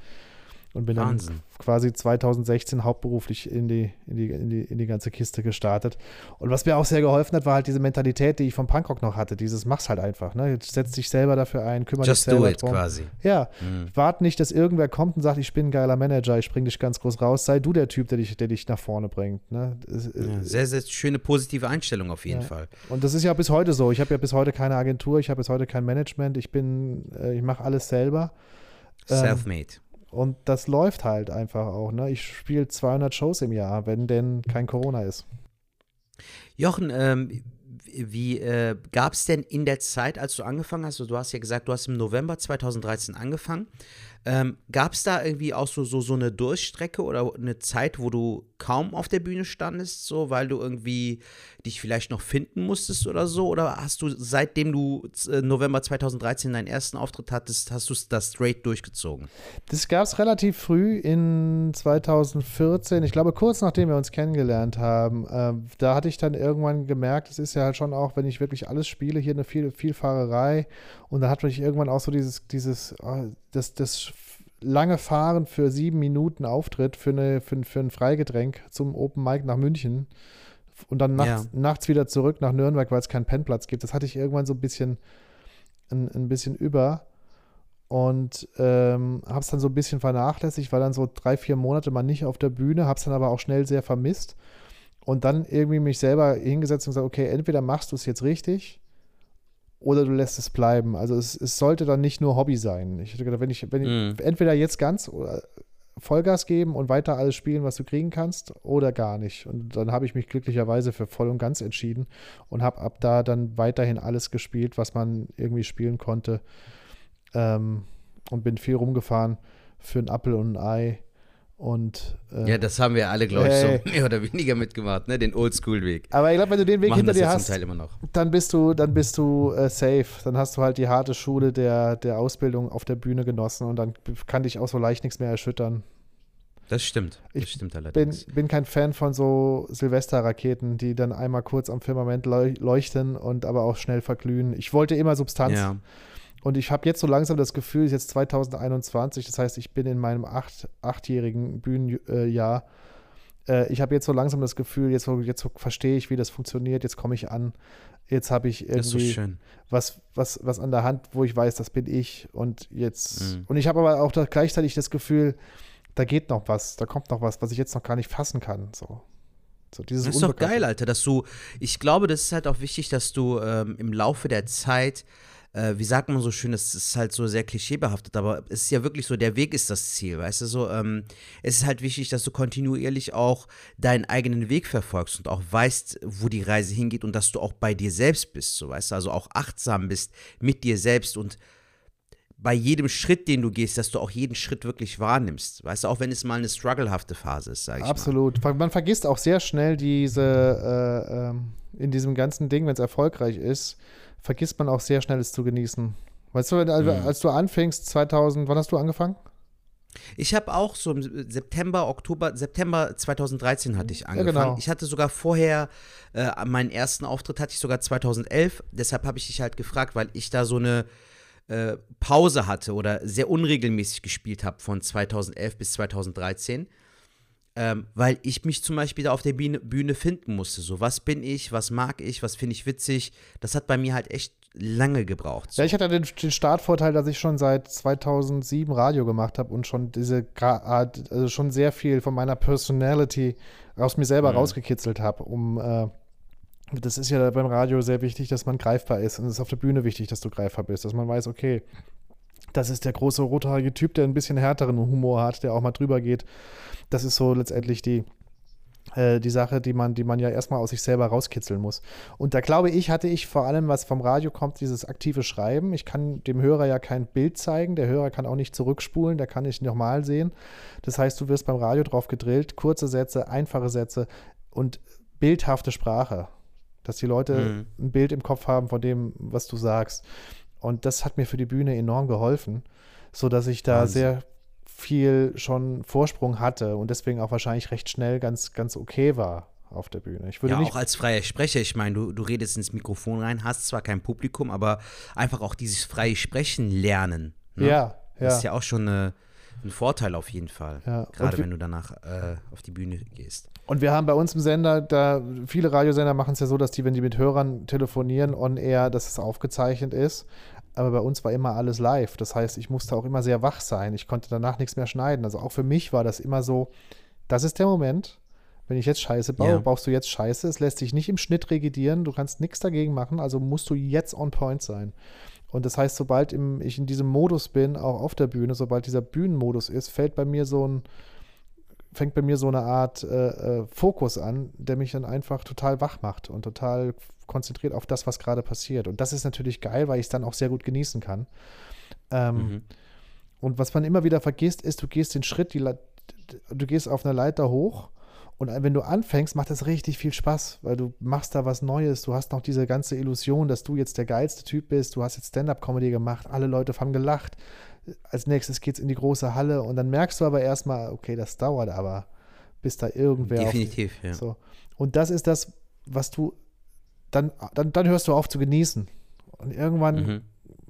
Und bin Wahnsinn. dann quasi 2016 hauptberuflich in die, in, die, in, die, in die ganze Kiste gestartet. Und was mir auch sehr geholfen hat, war halt diese Mentalität, die ich vom Punkrock noch hatte. Dieses mach's halt einfach. Ne? Jetzt setz dich selber dafür ein, kümmere Just dich selber do it drum. quasi. Ja, Mhm. wart nicht, dass irgendwer kommt und sagt, ich bin ein geiler Manager, ich bring dich ganz groß raus. Sei du der Typ, der dich, der dich nach vorne bringt. Ne? Äh, Ja, sehr, sehr schöne positive Einstellung auf jeden Ja. Fall. Und das ist ja bis heute so. Ich habe ja bis heute keine Agentur, ich habe bis heute kein Management, ich bin, äh, ich mache alles selber. Ähm, Selfmade. Und das läuft halt einfach auch. Ne? Ich spiele 200 Shows im Jahr, wenn denn kein Corona ist. Jochen, ähm, wie äh, gab es denn in der Zeit, als du angefangen hast, du hast ja gesagt, du hast im November 2013 angefangen, ähm, Gab es da irgendwie auch so, so, so eine Durchstrecke oder eine Zeit, wo du kaum auf der Bühne standest, so weil du irgendwie dich vielleicht noch finden musstest oder so? Oder hast du, seitdem du äh, November 2013 deinen ersten Auftritt hattest, hast du das straight durchgezogen? Das gab es relativ früh in 2014, ich glaube kurz nachdem wir uns kennengelernt haben. Äh, da hatte ich dann irgendwann gemerkt, es ist ja halt schon auch, wenn ich wirklich alles spiele, hier eine viel, Vielfahrerei. Und da hatte ich irgendwann auch so dieses, dieses, oh, das, das lange Fahren für sieben Minuten Auftritt für, eine, für, für ein Freigetränk zum Open Mic nach München und dann nachts, ja. nachts wieder zurück nach Nürnberg, weil es keinen Pennplatz gibt. Das hatte ich irgendwann so ein bisschen, ein, ein bisschen über und ähm, habe es dann so ein bisschen vernachlässigt, war dann so drei, vier Monate mal nicht auf der Bühne, habe es dann aber auch schnell sehr vermisst und dann irgendwie mich selber hingesetzt und gesagt, okay, entweder machst du es jetzt richtig oder du lässt es bleiben. Also es, es sollte dann nicht nur Hobby sein. Ich hätte gedacht, wenn ich, wenn mm. ich entweder jetzt ganz Vollgas geben und weiter alles spielen, was du kriegen kannst, oder gar nicht. Und dann habe ich mich glücklicherweise für voll und ganz entschieden und habe ab da dann weiterhin alles gespielt, was man irgendwie spielen konnte. Ähm, und bin viel rumgefahren für ein Apfel und ein Ei und, äh, ja, das haben wir alle, glaube ich, so mehr oder weniger mitgemacht, ne? Den Oldschool-Weg. Aber ich glaube, wenn du den Weg Machen hinter dir hast, dann bist du, dann bist du äh, safe. Dann hast du halt die harte Schule der, der Ausbildung auf der Bühne genossen und dann kann dich auch so leicht nichts mehr erschüttern. Das stimmt. Das ich stimmt allerdings. Bin, bin kein Fan von so Silvesterraketen, die dann einmal kurz am Firmament leuchten und aber auch schnell verglühen. Ich wollte immer Substanz. Ja. Und ich habe jetzt so langsam das Gefühl, es ist jetzt 2021, das heißt, ich bin in meinem acht, achtjährigen Bühnenjahr. Äh, ich habe jetzt so langsam das Gefühl, jetzt, jetzt verstehe ich, wie das funktioniert, jetzt komme ich an, jetzt habe ich irgendwie so was, was, was an der Hand, wo ich weiß, das bin ich. Und jetzt, mhm. und ich habe aber auch da gleichzeitig das Gefühl, da geht noch was, da kommt noch was, was ich jetzt noch gar nicht fassen kann. So. So, das ist doch geil, Alter, dass du, ich glaube, das ist halt auch wichtig, dass du ähm, im Laufe der Zeit äh, wie sagt man so schön, das ist halt so sehr klischeebehaftet, aber es ist ja wirklich so, der Weg ist das Ziel, weißt du so. Ähm, es ist halt wichtig, dass du kontinuierlich auch deinen eigenen Weg verfolgst und auch weißt, wo die Reise hingeht und dass du auch bei dir selbst bist, so weißt du, also auch achtsam bist mit dir selbst und bei jedem Schritt, den du gehst, dass du auch jeden Schritt wirklich wahrnimmst. Weißt du, auch wenn es mal eine strugglehafte Phase ist, sag ich Absolut. Mal. Man vergisst auch sehr schnell diese, äh, äh, in diesem ganzen Ding, wenn es erfolgreich ist, vergisst man auch sehr schnell, es zu genießen. Weißt du, als, mhm. als du anfängst, 2000, wann hast du angefangen? Ich habe auch so im September, Oktober, September 2013 hatte ich angefangen. Ja, genau. Ich hatte sogar vorher, äh, meinen ersten Auftritt hatte ich sogar 2011. Deshalb habe ich dich halt gefragt, weil ich da so eine äh, Pause hatte oder sehr unregelmäßig gespielt habe von 2011 bis 2013. Ähm, weil ich mich zum Beispiel da auf der Bühne, Bühne finden musste. So, was bin ich, was mag ich, was finde ich witzig. Das hat bei mir halt echt lange gebraucht. So. Ja, ich hatte den, den, Startvorteil, dass ich schon seit 2007 Radio gemacht habe und schon diese Art, also schon sehr viel von meiner Personality aus mir selber mhm. rausgekitzelt habe, um äh, das ist ja beim Radio sehr wichtig, dass man greifbar ist. Und es ist auf der Bühne wichtig, dass du greifbar bist, dass man weiß, okay, das ist der große rothaarige Typ, der ein bisschen härteren Humor hat, der auch mal drüber geht. Das ist so letztendlich die, äh, die Sache, die man, die man ja erstmal aus sich selber rauskitzeln muss. Und da glaube ich, hatte ich vor allem, was vom Radio kommt, dieses aktive Schreiben. Ich kann dem Hörer ja kein Bild zeigen, der Hörer kann auch nicht zurückspulen, der kann nicht nochmal sehen. Das heißt, du wirst beim Radio drauf gedrillt, kurze Sätze, einfache Sätze und bildhafte Sprache. Dass die Leute mhm. ein Bild im Kopf haben von dem, was du sagst. Und das hat mir für die Bühne enorm geholfen, sodass ich da Wahnsinn. sehr viel schon Vorsprung hatte und deswegen auch wahrscheinlich recht schnell ganz, ganz okay war auf der Bühne. Ich würde ja, auch als freier Sprecher. Ich meine, du, du redest ins Mikrofon rein, hast zwar kein Publikum, aber einfach auch dieses freie Sprechen lernen. Ne? Ja, ja. Das ist ja auch schon eine, ein Vorteil auf jeden Fall. Ja. Gerade wenn du danach äh, auf die Bühne gehst. Und wir haben bei uns im Sender, da viele Radiosender machen es ja so, dass die, wenn die mit Hörern telefonieren, on air, dass es aufgezeichnet ist aber bei uns war immer alles live. Das heißt, ich musste auch immer sehr wach sein. Ich konnte danach nichts mehr schneiden. Also auch für mich war das immer so, das ist der Moment. Wenn ich jetzt Scheiße baue, ja. brauchst du jetzt Scheiße. Es lässt sich nicht im Schnitt regidieren. Du kannst nichts dagegen machen. Also musst du jetzt on point sein. Und das heißt, sobald im, ich in diesem Modus bin, auch auf der Bühne, sobald dieser Bühnenmodus ist, fällt bei mir so ein fängt bei mir so eine Art äh, äh, Fokus an, der mich dann einfach total wach macht und total konzentriert auf das, was gerade passiert. Und das ist natürlich geil, weil ich es dann auch sehr gut genießen kann. Ähm, mhm. Und was man immer wieder vergisst, ist, du gehst den Schritt, die, du gehst auf einer Leiter hoch und wenn du anfängst, macht das richtig viel Spaß, weil du machst da was Neues. Du hast noch diese ganze Illusion, dass du jetzt der geilste Typ bist. Du hast jetzt Stand-up-Comedy gemacht, alle Leute haben gelacht. Als nächstes geht es in die große Halle und dann merkst du aber erstmal, okay, das dauert aber, bis da irgendwer. Definitiv, auf, ja. So. Und das ist das, was du, dann, dann, dann hörst du auf zu genießen. Und irgendwann mhm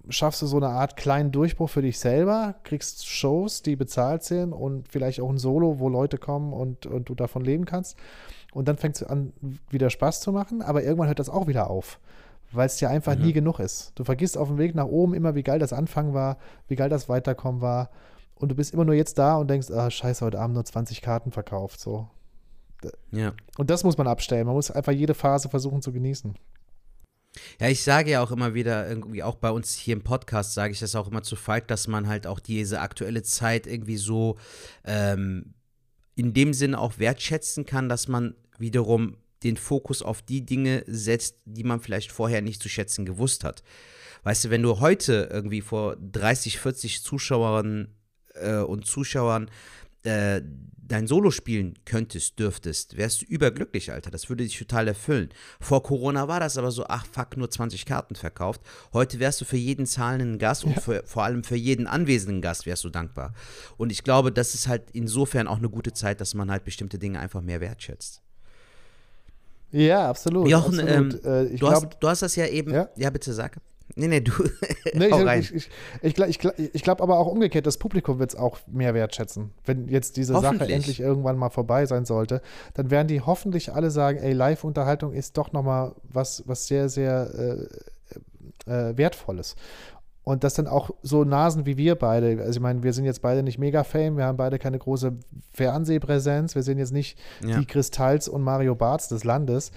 schaffst du so eine Art kleinen Durchbruch für dich selber, kriegst Shows, die bezahlt sind und vielleicht auch ein Solo, wo Leute kommen und, und du davon leben kannst. Und dann fängst du an, wieder Spaß zu machen, aber irgendwann hört das auch wieder auf, weil es dir einfach mhm. nie genug ist. Du vergisst auf dem Weg nach oben immer, wie geil das Anfang war, wie geil das Weiterkommen war. Und du bist immer nur jetzt da und denkst, ah, scheiße, heute Abend nur 20 Karten verkauft. So. Ja. Und das muss man abstellen. Man muss einfach jede Phase versuchen zu genießen. Ja, ich sage ja auch immer wieder, irgendwie auch bei uns hier im Podcast sage ich das auch immer zu Falk, dass man halt auch diese aktuelle Zeit irgendwie so ähm, in dem Sinne auch wertschätzen kann, dass man wiederum den Fokus auf die Dinge setzt, die man vielleicht vorher nicht zu schätzen gewusst hat. Weißt du, wenn du heute irgendwie vor 30, 40 Zuschauern äh, und Zuschauern äh, dein Solo spielen könntest, dürftest, wärst du überglücklich, Alter. Das würde dich total erfüllen. Vor Corona war das aber so, ach fuck, nur 20 Karten verkauft. Heute wärst du für jeden zahlenden Gast ja. und für, vor allem für jeden anwesenden Gast wärst du dankbar. Und ich glaube, das ist halt insofern auch eine gute Zeit, dass man halt bestimmte Dinge einfach mehr wertschätzt. Ja, absolut. Jochen, absolut. Ähm, du, glaub, hast, du hast das ja eben, ja, ja bitte sag. Nee, nee, du. nee, ich, ich, ich, ich glaube glaub aber auch umgekehrt, das Publikum wird es auch mehr wertschätzen. Wenn jetzt diese Sache endlich irgendwann mal vorbei sein sollte, dann werden die hoffentlich alle sagen, ey, Live-Unterhaltung ist doch nochmal was, was sehr, sehr äh, äh, Wertvolles. Und das dann auch so Nasen wie wir beide. Also ich meine, wir sind jetzt beide nicht mega fame, wir haben beide keine große Fernsehpräsenz, wir sind jetzt nicht ja. die Kristalls und Mario Barts des Landes.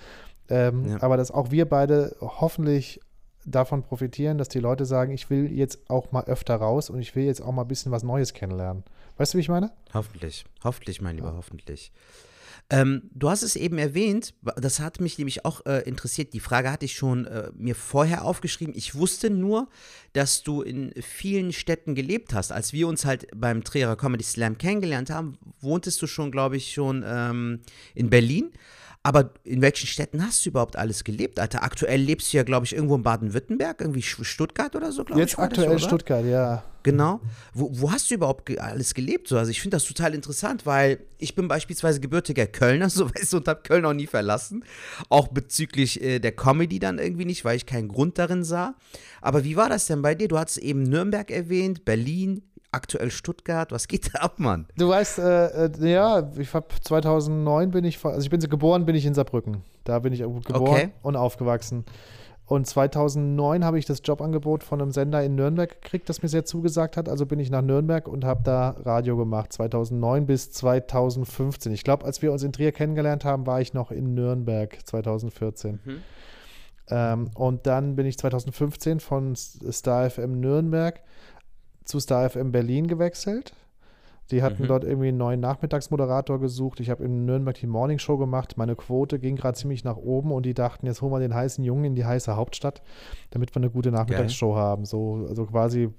Ähm, ja. Aber dass auch wir beide hoffentlich davon profitieren, dass die Leute sagen, ich will jetzt auch mal öfter raus und ich will jetzt auch mal ein bisschen was Neues kennenlernen. Weißt du, wie ich meine? Hoffentlich. Hoffentlich, mein Lieber, ja. hoffentlich. Ähm, du hast es eben erwähnt, das hat mich nämlich auch äh, interessiert. Die Frage hatte ich schon äh, mir vorher aufgeschrieben. Ich wusste nur, dass du in vielen Städten gelebt hast. Als wir uns halt beim Trierer Comedy Slam kennengelernt haben, wohntest du schon, glaube ich, schon ähm, in Berlin. Aber in welchen Städten hast du überhaupt alles gelebt, Alter? Aktuell lebst du ja, glaube ich, irgendwo in Baden-Württemberg, irgendwie Stuttgart oder so, glaube ich. Jetzt aktuell das, Stuttgart, ja. Genau. Wo, wo hast du überhaupt ge alles gelebt? So? Also ich finde das total interessant, weil ich bin beispielsweise gebürtiger Kölner, so weißt du, und habe Köln auch nie verlassen. Auch bezüglich äh, der Comedy dann irgendwie nicht, weil ich keinen Grund darin sah. Aber wie war das denn bei dir? Du hast eben Nürnberg erwähnt, Berlin, aktuell Stuttgart. Was geht da ab, Mann? Du weißt, äh, äh, ja, ich habe 2009 bin ich, also ich bin geboren, bin ich in Saarbrücken. Da bin ich geboren okay. und aufgewachsen. Und 2009 habe ich das Jobangebot von einem Sender in Nürnberg gekriegt, das mir sehr zugesagt hat. Also bin ich nach Nürnberg und habe da Radio gemacht, 2009 bis 2015. Ich glaube, als wir uns in Trier kennengelernt haben, war ich noch in Nürnberg 2014. Mhm. Ähm, und dann bin ich 2015 von Star FM Nürnberg zu Star FM Berlin gewechselt. Die hatten mhm. dort irgendwie einen neuen Nachmittagsmoderator gesucht. Ich habe in Nürnberg die Morning Show gemacht. Meine Quote ging gerade ziemlich nach oben und die dachten, jetzt holen wir den heißen Jungen in die heiße Hauptstadt, damit wir eine gute Nachmittagsshow Geil. haben. So, also quasi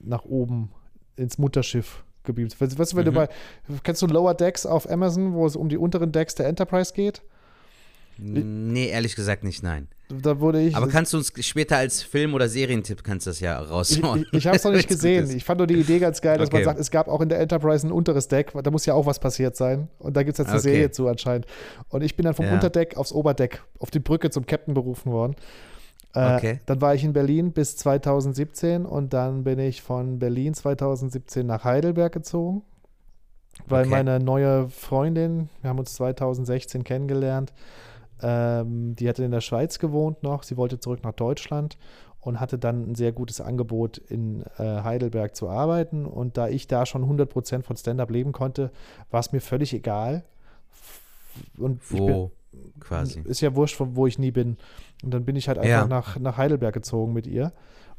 nach oben ins Mutterschiff gebeamt. Weißt, weißt mhm. du bei, kennst du Lower Decks auf Amazon, wo es um die unteren Decks der Enterprise geht? Nee, ehrlich gesagt nicht, nein. Da wurde ich. Aber kannst du uns später als Film- oder Serientipp kannst du das ja raushauen? Ich, ich, ich habe es noch nicht gesehen. Ich fand nur die Idee ganz geil, dass okay. man sagt, es gab auch in der Enterprise ein unteres Deck. Da muss ja auch was passiert sein. Und da gibt es jetzt eine okay. Serie zu anscheinend. Und ich bin dann vom ja. Unterdeck aufs Oberdeck, auf die Brücke zum Captain berufen worden. Äh, okay. Dann war ich in Berlin bis 2017 und dann bin ich von Berlin 2017 nach Heidelberg gezogen, weil meine neue Freundin, wir haben uns 2016 kennengelernt, ähm, die hatte in der Schweiz gewohnt noch. Sie wollte zurück nach Deutschland und hatte dann ein sehr gutes Angebot in äh, Heidelberg zu arbeiten. Und da ich da schon 100% von Stand-up leben konnte, war es mir völlig egal. Und wo bin, quasi? Ist ja wurscht, wo ich nie bin. Und dann bin ich halt einfach ja. nach, nach Heidelberg gezogen mit ihr.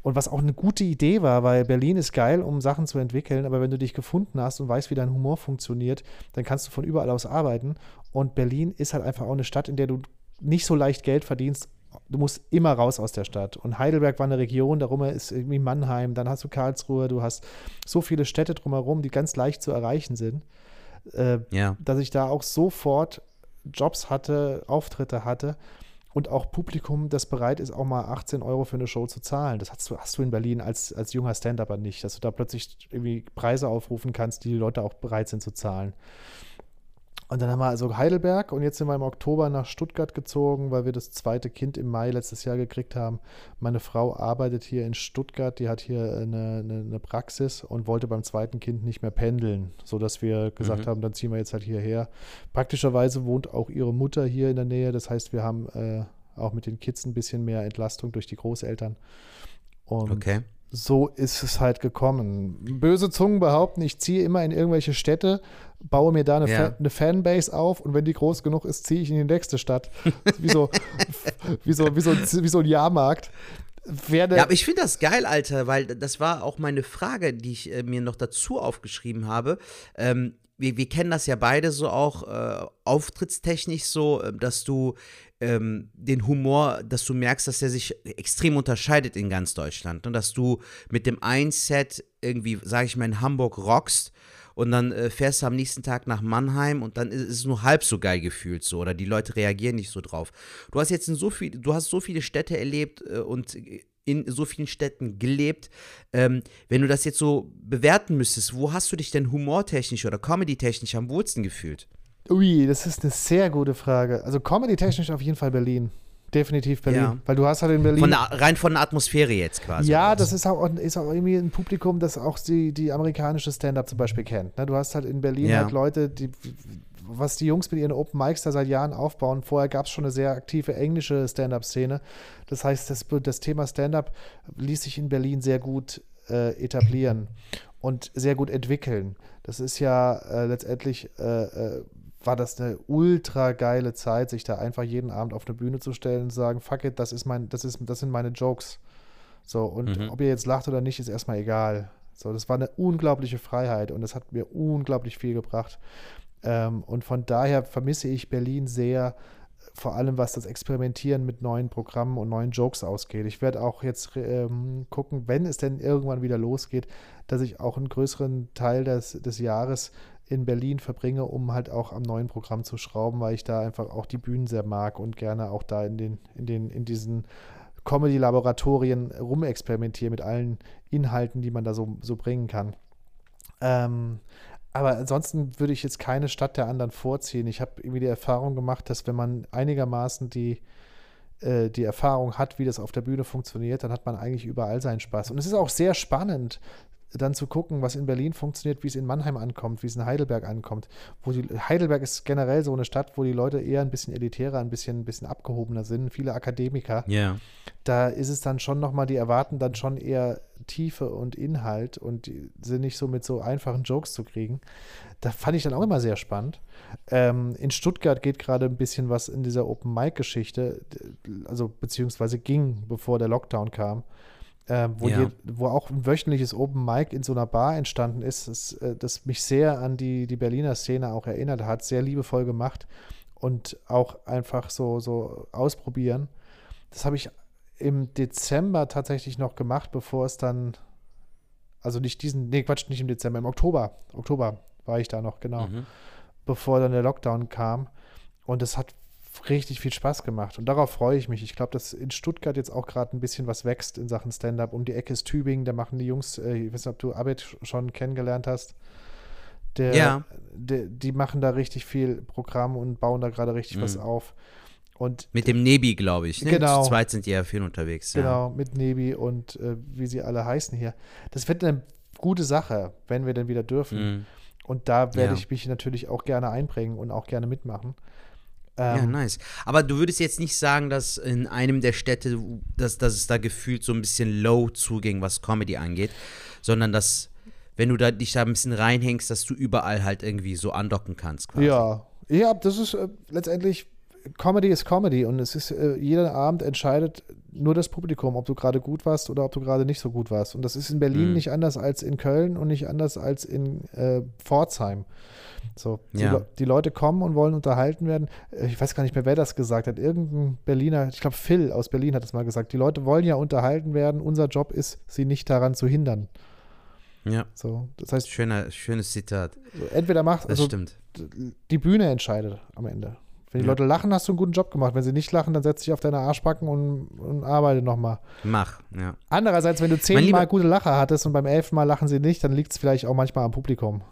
Und was auch eine gute Idee war, weil Berlin ist geil, um Sachen zu entwickeln, aber wenn du dich gefunden hast und weißt, wie dein Humor funktioniert, dann kannst du von überall aus arbeiten. Und Berlin ist halt einfach auch eine Stadt, in der du nicht so leicht Geld verdienst. Du musst immer raus aus der Stadt. Und Heidelberg war eine Region, darum ist irgendwie Mannheim, dann hast du Karlsruhe, du hast so viele Städte drumherum, die ganz leicht zu erreichen sind, äh, Ja. dass ich da auch sofort Jobs hatte, Auftritte hatte und auch Publikum, das bereit ist, auch mal 18 Euro für eine Show zu zahlen. Das hast du, hast du in Berlin als, als junger Stand-Upper nicht, dass du da plötzlich irgendwie Preise aufrufen kannst, die die Leute auch bereit sind zu zahlen. Und dann haben wir also Heidelberg und jetzt sind wir im Oktober nach Stuttgart gezogen, weil wir das zweite Kind im Mai letztes Jahr gekriegt haben. Meine Frau arbeitet hier in Stuttgart, die hat hier eine, eine, eine Praxis und wollte beim zweiten Kind nicht mehr pendeln, sodass wir gesagt Mhm. haben, dann ziehen wir jetzt halt hierher. Praktischerweise wohnt auch ihre Mutter hier in der Nähe, das heißt, wir haben äh, auch mit den Kids ein bisschen mehr Entlastung durch die Großeltern. Und Okay. So ist es halt gekommen. Böse Zungen behaupten, ich ziehe immer in irgendwelche Städte, baue mir da eine, Ja. Fa eine Fanbase auf und wenn die groß genug ist, ziehe ich in die nächste Stadt. wie, so, wie, so, wie, so, wie so ein Jahrmarkt. Werde, Ja, aber ich finde das geil, Alter, weil das war auch meine Frage, die ich äh, mir noch dazu aufgeschrieben habe. Ähm, wir, wir kennen das ja beide so auch äh, auftrittstechnisch so, äh, dass du ähm, den Humor, dass du merkst, dass der sich extrem unterscheidet in ganz Deutschland und dass du mit dem einen Set irgendwie, sage ich mal, in Hamburg rockst und dann äh, fährst du am nächsten Tag nach Mannheim und dann ist es nur halb so geil gefühlt so oder die Leute reagieren nicht so drauf. Du hast jetzt so viel, du hast so viele Städte erlebt äh, und in so vielen Städten gelebt. Ähm, wenn du das jetzt so bewerten müsstest, wo hast du dich denn humortechnisch oder comedytechnisch am wohlsten gefühlt? Ui, das ist eine sehr gute Frage. Also comedy-technisch auf jeden Fall Berlin. Definitiv Berlin. Ja. Weil du hast halt in Berlin. Von der, rein von der Atmosphäre jetzt quasi. ja, das ist auch, ist auch irgendwie ein Publikum, das auch die, die amerikanische Stand-up zum Beispiel kennt. Ne? Du hast halt in Berlin Ja. halt Leute, die, was die Jungs mit ihren Open Mics da seit Jahren aufbauen. Vorher gab es schon eine sehr aktive englische Stand-up-Szene. Das heißt, das, das Thema Stand-up ließ sich in Berlin sehr gut äh, etablieren und sehr gut entwickeln. Das ist ja äh, letztendlich äh, äh, war das eine ultra geile Zeit, sich da einfach jeden Abend auf eine Bühne zu stellen und zu sagen, fuck it, das ist mein, das ist, das sind meine Jokes. So, und Mhm. ob ihr jetzt lacht oder nicht, ist erstmal egal. So, das war eine unglaubliche Freiheit und das hat mir unglaublich viel gebracht. Ähm, und von daher vermisse ich Berlin sehr, vor allem was das Experimentieren mit neuen Programmen und neuen Jokes ausgeht. Ich werde auch jetzt ähm, gucken, wenn es denn irgendwann wieder losgeht, dass ich auch einen größeren Teil des, des Jahres in Berlin verbringe, um halt auch am neuen Programm zu schrauben, weil ich da einfach auch die Bühnen sehr mag und gerne auch da in den, in den, in diesen Comedy-Laboratorien rumexperimentiere mit allen Inhalten, die man da so, so bringen kann. Ähm, aber ansonsten würde ich jetzt keine Stadt der anderen vorziehen. Ich habe irgendwie die Erfahrung gemacht, dass wenn man einigermaßen die, äh, die Erfahrung hat, wie das auf der Bühne funktioniert, dann hat man eigentlich überall seinen Spaß. Und es ist auch sehr spannend, dann zu gucken, was in Berlin funktioniert, wie es in Mannheim ankommt, wie es in Heidelberg ankommt. Wo die, Heidelberg ist generell so eine Stadt, wo die Leute eher ein bisschen elitärer, ein bisschen, ein bisschen abgehobener sind, viele Akademiker Ja. da ist es dann schon nochmal, die erwarten dann schon eher Tiefe und Inhalt und die sind nicht so mit so einfachen Jokes zu kriegen. Da fand ich dann auch immer sehr spannend. Ähm, in Stuttgart geht gerade ein bisschen was in dieser Open-Mic-Geschichte, also beziehungsweise ging, bevor der Lockdown kam. Ähm, wo, Ja. die, wo auch ein wöchentliches Open Mic in so einer Bar entstanden ist, das, äh, das mich sehr an die, die Berliner Szene auch erinnert hat, sehr liebevoll gemacht und auch einfach so, so ausprobieren. Das habe ich im Dezember tatsächlich noch gemacht, bevor es dann, also nicht diesen, nee, Quatsch, nicht im Dezember, im Oktober, Oktober war ich da noch, genau, Mhm. bevor dann der Lockdown kam. Und es hat richtig viel Spaß gemacht. Und darauf freue ich mich. Ich glaube, dass in Stuttgart jetzt auch gerade ein bisschen was wächst in Sachen Stand-up. Um die Ecke ist Tübingen, da machen die Jungs, äh, ich weiß nicht, ob du Abed sch- schon kennengelernt hast. Der, Ja. der, die machen da richtig viel Programm und bauen da gerade richtig was Mhm. auf. Und Mit dem Nebi, glaube ich. Ne? Genau. Zu zweit sind die ja viel unterwegs. Genau, mit Nebi und äh, wie sie alle heißen hier. Das wird eine gute Sache, wenn wir denn wieder Ja. dürfen. Mhm. Und da werde Ja. ich mich natürlich auch gerne einbringen und auch gerne mitmachen. Ja, Ähm, nice. Aber du würdest jetzt nicht sagen, dass in einem der Städte, dass, dass es da gefühlt so ein bisschen low zuging, was Comedy angeht, sondern dass, wenn du da, dich da ein bisschen reinhängst, dass du überall halt irgendwie so andocken kannst. Quasi. ja. ja, das ist äh, letztendlich, Comedy ist Comedy und es ist, äh, jeder Abend entscheidet nur das Publikum, ob du gerade gut warst oder ob du gerade nicht so gut warst. Und das ist in Berlin Mhm. nicht anders als in Köln und nicht anders als in äh, Pforzheim. So, die, Ja. Le- die Leute kommen und wollen unterhalten werden. Äh, Ich weiß gar nicht mehr, wer das gesagt hat. Irgendein Berliner, ich glaube Phil aus Berlin hat das mal gesagt. Die Leute wollen ja unterhalten werden. Unser Job ist, sie nicht daran zu hindern. Ja, So, das heißt, schöner, schönes Zitat. entweder machst, Das also stimmt. die Bühne entscheidet am Ende. Wenn die Ja. Leute lachen, hast du einen guten Job gemacht. Wenn sie nicht lachen, dann setz dich auf deine Arschbacken und, und arbeite nochmal. Mach, ja. Andererseits, wenn du zehnmal gute Lacher hattest und beim elften Mal lachen sie nicht, dann liegt es vielleicht auch manchmal am Publikum.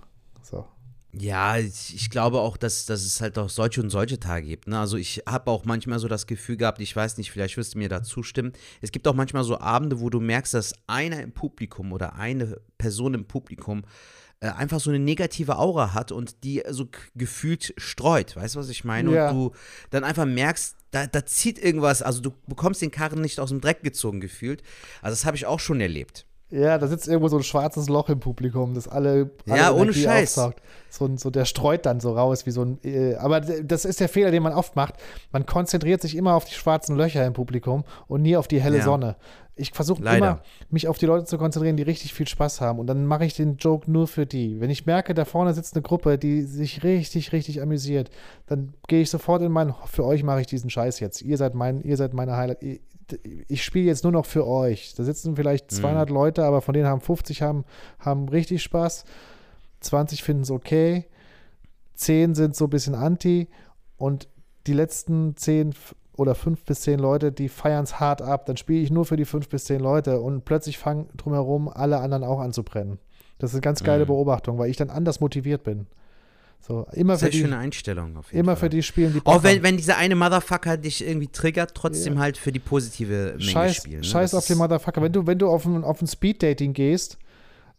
So. Ja, ich, ich glaube auch, dass, dass es halt auch solche und solche Tage gibt. Ne? Also ich habe auch manchmal so das Gefühl gehabt, ich weiß nicht, vielleicht wirst du mir da zustimmen. Es gibt auch manchmal so Abende, wo du merkst, dass einer im Publikum oder eine Person im Publikum äh, einfach so eine negative Aura hat und die so gefühlt streut. Weißt du, was ich meine? Ja. Und du dann einfach merkst, da, da zieht irgendwas, also du bekommst den Karren nicht aus dem Dreck gezogen gefühlt. Also das habe ich auch schon erlebt. Ja, da sitzt irgendwo so ein schwarzes Loch im Publikum, das alle, alle Ja, ohne Scheiß. aufsaugt. So, so der streut dann so raus wie so ein. Äh, aber das ist der Fehler, den man oft macht. Man konzentriert sich immer auf die schwarzen Löcher im Publikum und nie auf die helle Ja. Sonne. Ich versuche immer, mich auf die Leute zu konzentrieren, die richtig viel Spaß haben. Und dann mache ich den Joke nur für die. Wenn ich merke, da vorne sitzt eine Gruppe, die sich richtig, richtig amüsiert, dann gehe ich sofort in mein, für euch mache ich diesen Scheiß jetzt. Ihr seid mein, ihr seid meine Highlight. Ich spiele jetzt nur noch für euch. Da sitzen vielleicht 200 Leute, aber von denen haben 50 haben, haben richtig Spaß. 20 finden es okay. 10 sind so ein bisschen anti. Und die letzten 10 f- oder 5 bis 10 Leute, die feiern es hart ab. Dann spiele ich nur für die 5 bis 10 Leute und plötzlich fangen drumherum alle anderen auch an zu brennen. Das ist eine ganz geile Mhm. Beobachtung, weil ich dann anders motiviert bin. So, immer für Sehr die, schöne Einstellung auf jeden immer Fall. für die spielen, die Bock Auch wenn, haben. wenn dieser eine Motherfucker dich irgendwie triggert, trotzdem Ja. halt für die positive Menge Scheiß, spielen. Ne? Scheiß Das auf den Motherfucker. Wenn du, wenn du auf ein, auf ein Speed-Dating gehst,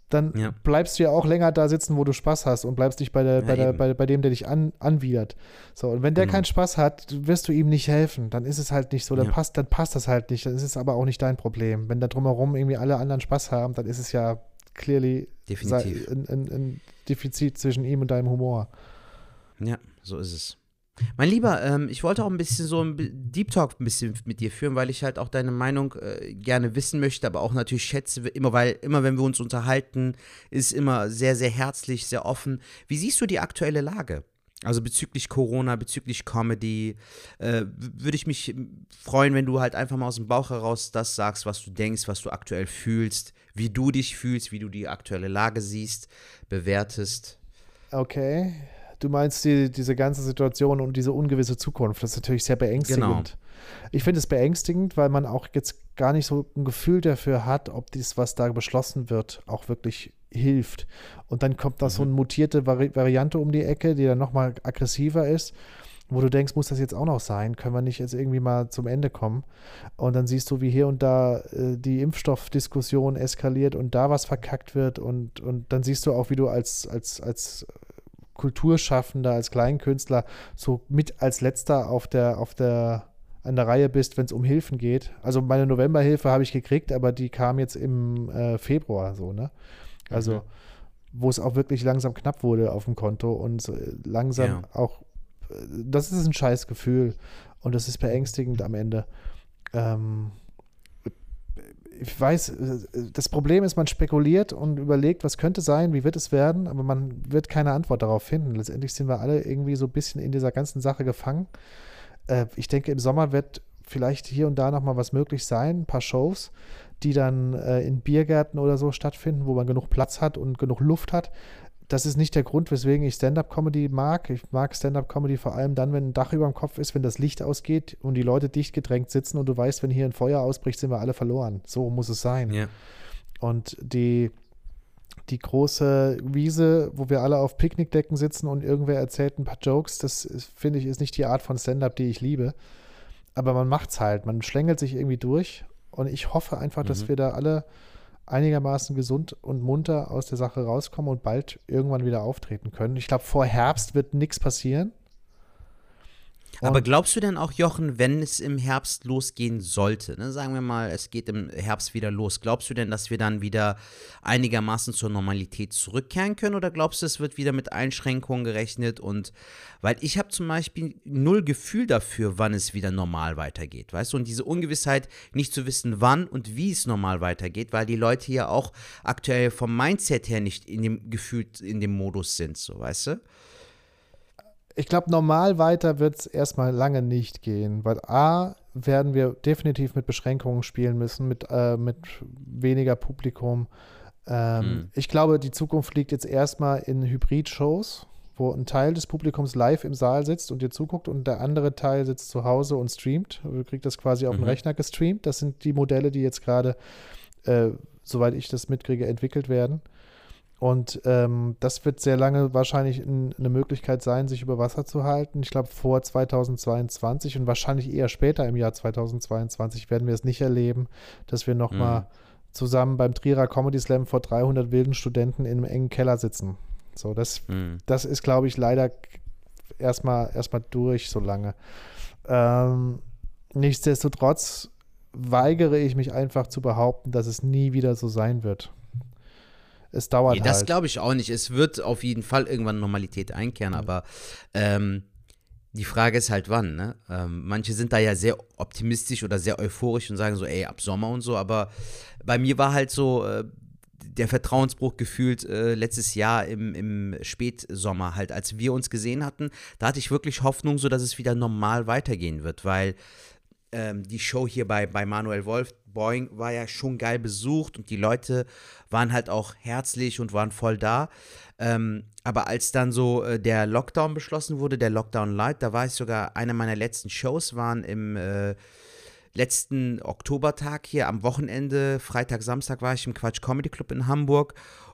dann Ja. bleibst du ja auch länger da sitzen, wo du Spaß hast und bleibst nicht bei, der, Ja, bei, der, bei, bei dem, der dich an, anwidert. So, und wenn der Genau. keinen Spaß hat, wirst du ihm nicht helfen. Dann ist es halt nicht so, dann, Ja. passt, dann passt das halt nicht. Dann ist es aber auch nicht dein Problem. Wenn da drumherum irgendwie alle anderen Spaß haben, dann ist es ja clearly Definitiv. ein, ein, ein Defizit zwischen ihm und deinem Humor. Ja, so ist es. Mein Lieber, ähm, ich wollte auch ein bisschen so ein Deep Talk ein bisschen mit dir führen, weil ich halt auch deine Meinung äh, gerne wissen möchte, aber auch natürlich schätze, immer weil immer wenn wir uns unterhalten, ist immer sehr sehr herzlich, sehr offen. Wie siehst du die aktuelle Lage? Also bezüglich Corona, bezüglich Comedy, äh, würde ich mich freuen, wenn du halt einfach mal aus dem Bauch heraus das sagst, was du denkst, was du aktuell fühlst, wie du dich fühlst, wie du die aktuelle Lage siehst, bewertest. Okay. Du meinst die, diese ganze Situation und diese ungewisse Zukunft. Das ist natürlich sehr beängstigend. Ich finde es beängstigend, weil man auch jetzt gar nicht so ein Gefühl dafür hat, ob dies, was da beschlossen wird, auch wirklich hilft. Und dann kommt da so eine mutierte Vari Variante um die Ecke, die dann nochmal aggressiver ist, wo du denkst, muss das jetzt auch noch sein? Können wir nicht jetzt irgendwie mal zum Ende kommen? Und dann siehst du, wie hier und da äh, die Impfstoffdiskussion eskaliert und da was verkackt wird und, und dann siehst du auch, wie du als, als, als Kulturschaffender, als Kleinkünstler so mit als letzter auf der, auf der, an der Reihe bist, wenn es um Hilfen geht. Also meine Novemberhilfe habe ich gekriegt, aber die kam jetzt im äh, Februar so, ne? Also, Mhm. wo es auch wirklich langsam knapp wurde auf dem Konto und äh, langsam Ja. auch, äh, das ist ein scheiß Gefühl und das ist beängstigend am Ende. Ähm, ich weiß, äh, das Problem ist, man spekuliert und überlegt, was könnte sein, wie wird es werden, aber man wird keine Antwort darauf finden. Letztendlich sind wir alle irgendwie so ein bisschen in dieser ganzen Sache gefangen. Ich denke, im Sommer wird vielleicht hier und da nochmal was möglich sein, ein paar Shows, die dann äh, in Biergärten oder so stattfinden, wo man genug Platz hat und genug Luft hat. Das ist nicht der Grund, weswegen ich Stand-up-Comedy mag. Ich mag Stand-up-Comedy vor allem dann, wenn ein Dach über dem Kopf ist, wenn das Licht ausgeht und die Leute dicht gedrängt sitzen und du weißt, wenn hier ein Feuer ausbricht, sind wir alle verloren. So muss es sein. Ja. Und die, die große Wiese, wo wir alle auf Picknickdecken sitzen und irgendwer erzählt ein paar Jokes, das finde ich, ist nicht die Art von Stand-up, die ich liebe. Aber man macht's halt. Man schlängelt sich irgendwie durch. Und ich hoffe einfach, dass Mhm. wir da alle einigermaßen gesund und munter aus der Sache rauskommen und bald irgendwann wieder auftreten können. Ich glaube, vor Herbst wird nichts passieren. Aber glaubst du denn auch, Jochen, wenn es im Herbst losgehen sollte, ne, sagen wir mal, es geht im Herbst wieder los, glaubst du denn, dass wir dann wieder einigermaßen zur Normalität zurückkehren können oder glaubst du, es wird wieder mit Einschränkungen gerechnet und weil ich habe zum Beispiel null Gefühl dafür, wann es wieder normal weitergeht, weißt du, und diese Ungewissheit, nicht zu wissen, wann und wie es normal weitergeht, weil die Leute ja auch aktuell vom Mindset her nicht in dem Gefühl, in dem Modus sind, so, weißt du? Ich glaube, normal weiter wird es erstmal lange nicht gehen, weil A, werden wir definitiv mit Beschränkungen spielen müssen, mit, äh, mit weniger Publikum. Ähm, mhm. Ich glaube, die Zukunft liegt jetzt erstmal in Hybrid-Shows, wo ein Teil des Publikums live im Saal sitzt und dir zuguckt und der andere Teil sitzt zu Hause und streamt. Du kriegst das quasi auf mhm. dem Rechner gestreamt. Das sind die Modelle, die jetzt gerade, äh, soweit ich das mitkriege, entwickelt werden. Und ähm, das wird sehr lange wahrscheinlich in, eine Möglichkeit sein, sich über Wasser zu halten. Ich glaube, vor 2022 und wahrscheinlich eher später im Jahr 2022 werden wir es nicht erleben, dass wir nochmal mhm. zusammen beim Trierer Comedy Slam vor 300 wilden Studenten in einem engen Keller sitzen. So, das, mhm. das ist, glaube ich, leider erstmal erstmal durch so lange. Ähm, nichtsdestotrotz weigere ich mich einfach zu behaupten, dass es nie wieder so sein wird es dauert nee, das halt. Das glaube ich auch nicht. Es wird auf jeden Fall irgendwann Normalität einkehren, mhm. aber ähm, die Frage ist halt wann, ne? Ähm, manche sind da ja sehr optimistisch oder sehr euphorisch und sagen so, ey, ab Sommer und so, aber bei mir war halt so äh, der Vertrauensbruch gefühlt äh, letztes Jahr im, im Spätsommer halt, als wir uns gesehen hatten, da hatte ich wirklich Hoffnung, so dass es wieder normal weitergehen wird, weil ähm, die Show hier bei, bei Manuel Wolf, Boeing, war ja schon geil besucht und die Leute waren halt auch herzlich und waren voll da. Ähm, aber als dann so äh, der Lockdown beschlossen wurde, der Lockdown Light, da war ich sogar, eine meiner letzten Shows waren im äh, letzten Oktobertag hier am Wochenende, Freitag, Samstag war ich im Quatsch Comedy Club in Hamburg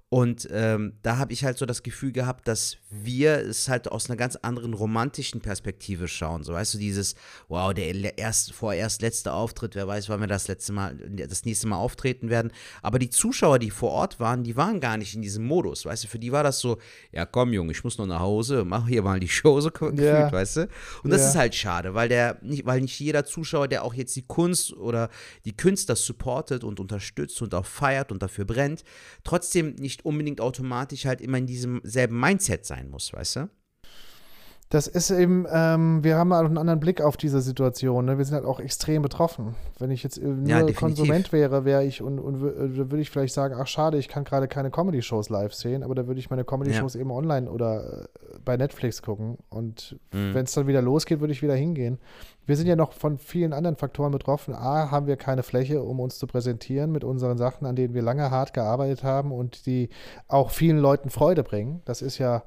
und ähm, da habe ich halt so das Gefühl gehabt, dass wir es halt aus einer ganz anderen romantischen Perspektive schauen. So, weißt du, dieses, wow, der erst, vorerst letzte Auftritt, wer weiß, wann wir das letzte Mal, das nächste Mal auftreten werden. Aber die Zuschauer, die vor Ort waren, die waren gar nicht in diesem Modus, weißt du, für die war das so, ja komm, Junge, ich muss noch nach Hause, mach hier mal die Show so gefühlt, yeah. weißt du? Und das yeah. ist halt schade, weil der, nicht, weil nicht jeder Zuschauer, der auch jetzt die Kunst oder die Künstler supportet und unterstützt und auch feiert und dafür brennt, trotzdem nicht unbedingt automatisch halt immer in diesem selben Mindset sein muss, weißt du? Das ist eben, ähm, wir haben halt einen anderen Blick auf diese Situation. Ne? Wir sind halt auch extrem betroffen. Wenn ich jetzt nur ja, Konsument wäre, wäre ich und, und äh, würde ich vielleicht sagen, ach schade, ich kann gerade keine Comedy-Shows live sehen, aber da würde ich meine Comedy-Shows ja. eben online oder äh, bei Netflix gucken. Und mhm. wenn es dann wieder losgeht, würde ich wieder hingehen. Wir sind ja noch von vielen anderen Faktoren betroffen. A, haben wir keine Fläche, um uns zu präsentieren mit unseren Sachen, an denen wir lange hart gearbeitet haben und die auch vielen Leuten Freude bringen. Das ist ja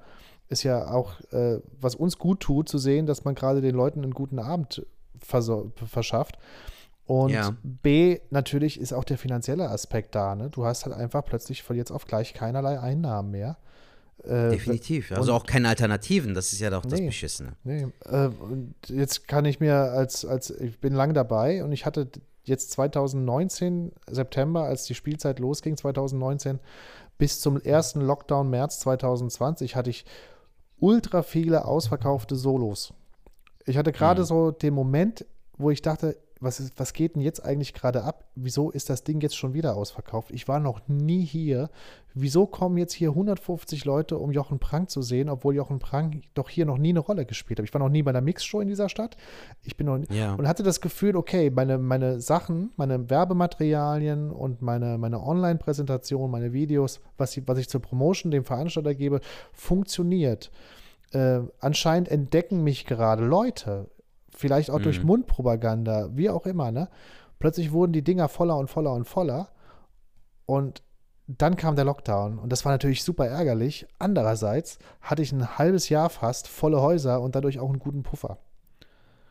ist ja auch, äh, was uns gut tut, zu sehen, dass man gerade den Leuten einen guten Abend verschafft. Und ja. B, natürlich ist auch der finanzielle Aspekt da. Ne? Du hast halt einfach plötzlich von jetzt auf gleich keinerlei Einnahmen mehr. Äh, Definitiv. Also auch keine Alternativen, das ist ja doch das nee, Beschissene. Nee. Äh, und jetzt kann ich mir als, als, ich bin lang dabei und ich hatte jetzt 2019, September, als die Spielzeit losging, 2019, bis zum ersten Lockdown März 2020 hatte ich ultra viele ausverkaufte Solos. Ich hatte gerade mhm. so den Moment, wo ich dachte, was, ist, was geht denn jetzt eigentlich gerade ab? Wieso ist das Ding jetzt schon wieder ausverkauft? Ich war noch nie hier. Wieso kommen jetzt hier 150 Leute, um Jochen Prank zu sehen, obwohl Jochen Prank doch hier noch nie eine Rolle gespielt hat? Ich war noch nie bei einer Mixshow in dieser Stadt. Ich bin noch nie, ja. und hatte das Gefühl, okay, meine, meine Sachen, meine Werbematerialien und meine, meine Online-Präsentation, meine Videos, was ich, was ich zur Promotion dem Veranstalter gebe, funktioniert. Äh, anscheinend entdecken mich gerade Leute vielleicht auch mhm. durch Mundpropaganda, wie auch immer, ne? Plötzlich wurden die Dinger voller und voller und voller. Und dann kam der Lockdown und das war natürlich super ärgerlich. Andererseits hatte ich ein halbes Jahr fast volle Häuser und dadurch auch einen guten Puffer.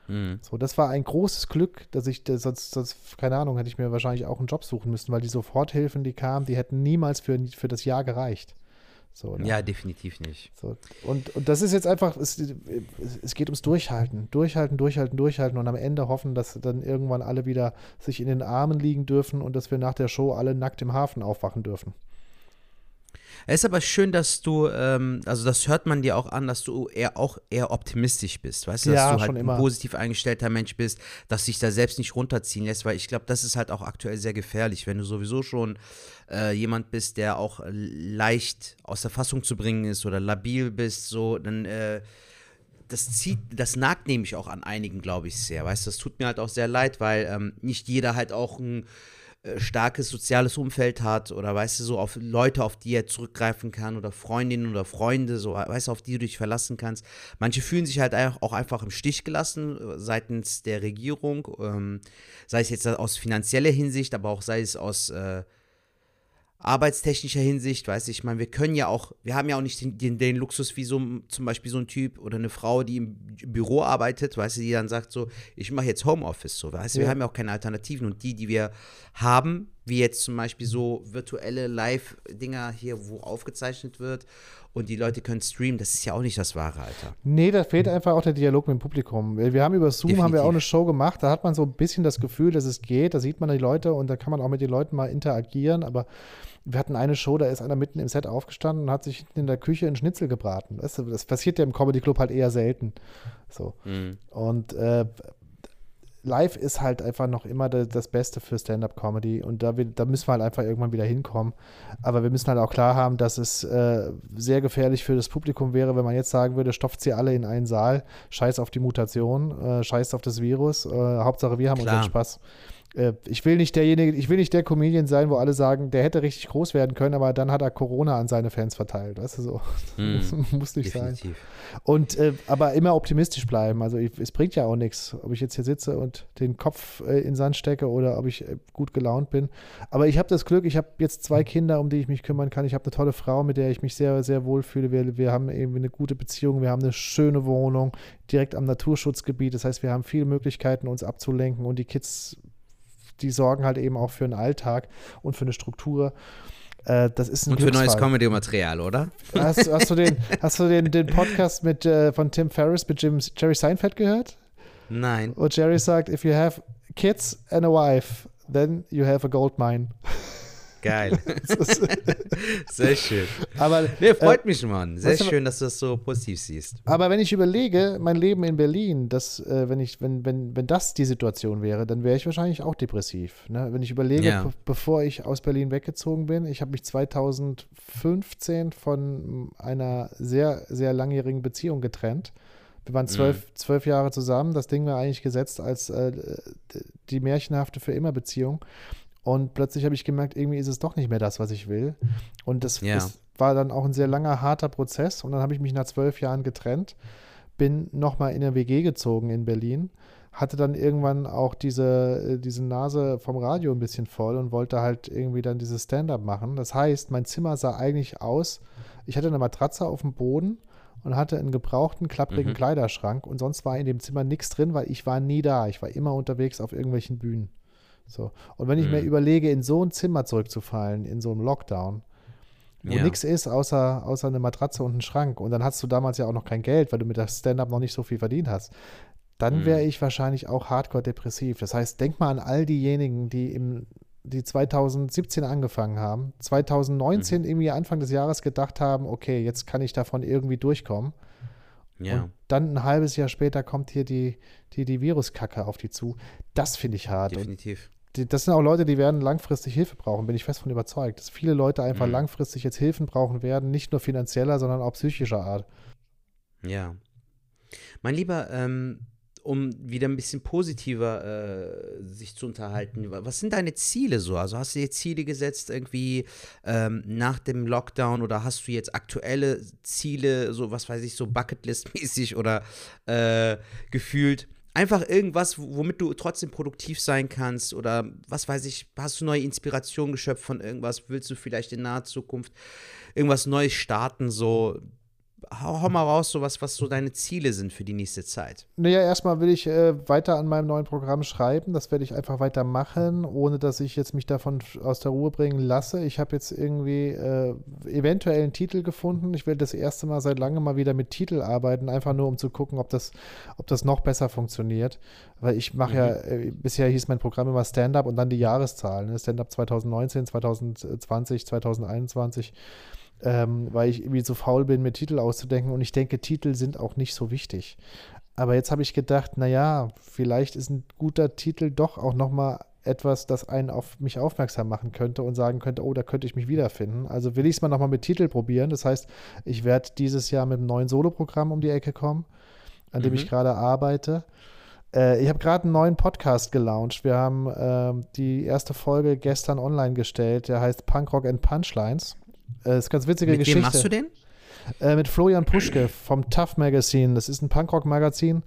Mhm. So, das war ein großes Glück, dass ich, das, sonst, sonst, keine Ahnung, hätte ich mir wahrscheinlich auch einen Job suchen müssen, weil die Soforthilfen, die kamen, die hätten niemals für, für das Jahr gereicht. So, ne? Ja, definitiv nicht. So. Und, und das ist jetzt einfach, es, es geht ums Durchhalten. Durchhalten, durchhalten, durchhalten und am Ende hoffen, dass dann irgendwann alle wieder sich in den Armen liegen dürfen und dass wir nach der Show alle nackt im Hafen aufwachen dürfen. Es ist aber schön, dass du, ähm, also das hört man dir auch an, dass du eher auch eher optimistisch bist, weißt du, dass Ja, du halt ein positiv eingestellter Mensch bist, dass dich da selbst nicht runterziehen lässt, weil ich glaube, das ist halt auch aktuell sehr gefährlich, wenn du sowieso schon äh, jemand bist, der auch leicht aus der Fassung zu bringen ist oder labil bist, so, dann äh, das zieht, das nagt nämlich auch an einigen, glaube ich, sehr. Weißt du, das tut mir halt auch sehr leid, weil ähm, nicht jeder halt auch ein starkes soziales Umfeld hat oder weißt du, so auf Leute, auf die er zurückgreifen kann oder Freundinnen oder Freunde, so weißt du, auf die du dich verlassen kannst. Manche fühlen sich halt auch einfach im Stich gelassen äh, seitens der Regierung, ähm, sei es jetzt aus finanzieller Hinsicht, aber auch sei es aus äh, arbeitstechnischer Hinsicht, weiß ich, ich meine, wir können ja auch, wir haben ja auch nicht den, den, den Luxus wie so zum Beispiel so ein Typ oder eine Frau, die im Büro arbeitet, weißt du, die dann sagt so, ich mache jetzt Homeoffice, so, weißt du, wir Ja. haben ja auch keine Alternativen und die, die wir haben, wie jetzt zum Beispiel so virtuelle Live-Dinger hier, wo aufgezeichnet wird und die Leute können streamen, das ist ja auch nicht das wahre, Alter. Nee, da fehlt einfach auch der Dialog mit dem Publikum. Wir haben über Zoom haben wir auch eine Show gemacht, da hat man so ein bisschen das Gefühl, dass es geht, da sieht man die Leute und da kann man auch mit den Leuten mal interagieren, aber wir hatten eine Show, da ist einer mitten im Set aufgestanden und hat sich hinten in der Küche einen Schnitzel gebraten. Weißt du, das passiert ja im Comedy Club halt eher selten. So. Und äh, live ist halt einfach noch immer da- das Beste für Stand-up-Comedy und da, wir, da müssen wir halt einfach irgendwann wieder hinkommen. Aber wir müssen halt auch klar haben, dass es äh, sehr gefährlich für das Publikum wäre, wenn man jetzt sagen würde, stopft sie alle in einen Saal, scheiß auf die Mutation, äh, scheiß auf das Virus, äh, Hauptsache wir haben Klar. unseren Spaß. Äh, ich will nicht derjenige, ich will nicht der Comedian sein, wo alle sagen, der hätte richtig groß werden können, aber dann hat er Corona an seine Fans verteilt. Weißt du so? Muss nicht sein. Definitiv. Und äh, aber immer optimistisch bleiben. Also ich, es bringt ja auch nichts, ob ich jetzt hier sitze und den Kopf äh, in den Sand stecke oder ob ich äh, gut gelaunt bin. Aber ich habe das Glück, ich habe jetzt zwei Kinder, um die ich mich kümmern kann. Ich habe eine tolle Frau, mit der ich mich sehr, sehr wohl fühle. Wir, wir haben eben eine gute Beziehung, wir haben eine schöne Wohnung direkt am Naturschutzgebiet. Das heißt, wir haben viele Möglichkeiten, uns abzulenken und die Kids, die sorgen halt eben auch für einen Alltag und für eine Struktur. Äh, das ist ein Und für neues. Comedy-Material, oder? Hast, hast du den, hast du den, den Podcast mit, äh, von Tim Ferriss mit Jim, Jerry Seinfeld gehört? Nein. Wo Jerry sagt, if you have kids and a wife, then you have a gold mine. Geil. Sehr schön. Aber, Nee, freut mich, Mann. Sehr schön, dass du das so positiv siehst. aber wenn ich überlege, mein Leben in Berlin, das, äh, wenn, ich, wenn, wenn, wenn das die Situation wäre, dann wäre ich wahrscheinlich auch depressiv. Ne? Wenn ich überlege, Ja. be bevor ich aus Berlin weggezogen bin, ich habe mich 2015 von einer sehr, sehr langjährigen Beziehung getrennt. Wir waren zwölf, zwölf Jahre zusammen. Das Ding war eigentlich gesetzt als äh, die märchenhafte für immer Beziehung. Und plötzlich habe ich gemerkt, irgendwie ist es doch nicht mehr das, was ich will. Und das Ja. ist, war dann auch ein sehr langer, harter Prozess. Und dann habe ich mich nach zwölf Jahren getrennt, bin nochmal in eine WG gezogen in Berlin, hatte dann irgendwann auch diese, äh, diese Nase vom Radio ein bisschen voll und wollte halt irgendwie dann dieses Stand-up machen. Das heißt, mein Zimmer sah eigentlich aus, ich hatte eine Matratze auf dem Boden und hatte einen gebrauchten, klapprigen Mhm. Kleiderschrank und sonst war in dem Zimmer nichts drin, weil ich war nie da. Ich war immer unterwegs auf irgendwelchen Bühnen. So. Und wenn ich mir Mhm. überlege, in so ein Zimmer zurückzufallen, in so einem Lockdown, wo Ja. nichts ist, außer, außer eine Matratze und ein Schrank, und dann hast du damals ja auch noch kein Geld, weil du mit der Stand-up noch nicht so viel verdient hast, dann Mhm. wäre ich wahrscheinlich auch hardcore depressiv. Das heißt, denk mal an all diejenigen, die im die 2017 angefangen haben, 2019 Mhm. irgendwie Anfang des Jahres gedacht haben, okay, jetzt kann ich davon irgendwie durchkommen. Ja. Und dann ein halbes Jahr später kommt hier die, die, die Viruskacke auf die zu. Das finde ich hart. Definitiv. Die, das sind auch Leute, die werden langfristig Hilfe brauchen, bin ich fest von überzeugt. Dass viele Leute einfach Mhm. langfristig jetzt Hilfen brauchen werden, nicht nur finanzieller, sondern auch psychischer Art. Ja. Mein Lieber, ähm, um wieder ein bisschen positiver äh, sich zu unterhalten, wa- was sind deine Ziele so? Also hast du dir Ziele gesetzt irgendwie ähm, nach dem Lockdown oder hast du jetzt aktuelle Ziele, so was weiß ich, so Bucketlist-mäßig oder äh, gefühlt? Einfach irgendwas, womit du trotzdem produktiv sein kannst oder was weiß ich, hast du neue Inspiration geschöpft von irgendwas? Willst du vielleicht in naher Zukunft irgendwas Neues starten? So, hau, hau mal raus, so was, was so deine Ziele sind für die nächste Zeit. Naja, erstmal will ich äh, weiter an meinem neuen Programm schreiben. Das werde ich einfach weitermachen, ohne dass ich jetzt mich davon aus der Ruhe bringen lasse. Ich habe jetzt irgendwie äh, eventuell einen Titel gefunden. Ich will das erste Mal seit langem mal wieder mit Titel arbeiten, einfach nur um zu gucken, ob das, ob das noch besser funktioniert. Weil ich mache ja, äh, bisher hieß mein Programm immer Stand-up und dann die Jahreszahlen. Ne? Stand-up 2019, 2020, 2021. ähm, weil ich irgendwie so faul bin, mir Titel auszudenken. Und ich denke, Titel sind auch nicht so wichtig. Aber jetzt habe ich gedacht, naja, vielleicht ist ein guter Titel doch auch nochmal etwas, das einen auf mich aufmerksam machen könnte und sagen könnte, oh, da könnte ich mich wiederfinden. Also will ich es mal nochmal mit Titel probieren. Das heißt, ich werde dieses Jahr mit einem neuen Soloprogramm um die Ecke kommen, an dem Mhm. ich gerade arbeite. Äh, ich habe gerade einen neuen Podcast gelauncht. Wir haben ähm, die erste Folge gestern online gestellt. Der heißt Punkrock and Punchlines. Äh, ist eine ganz witzige Mit Geschichte. wem machst du den? Äh, mit Florian Puschke vom Tough Magazine. Das ist ein Punkrock-Magazin.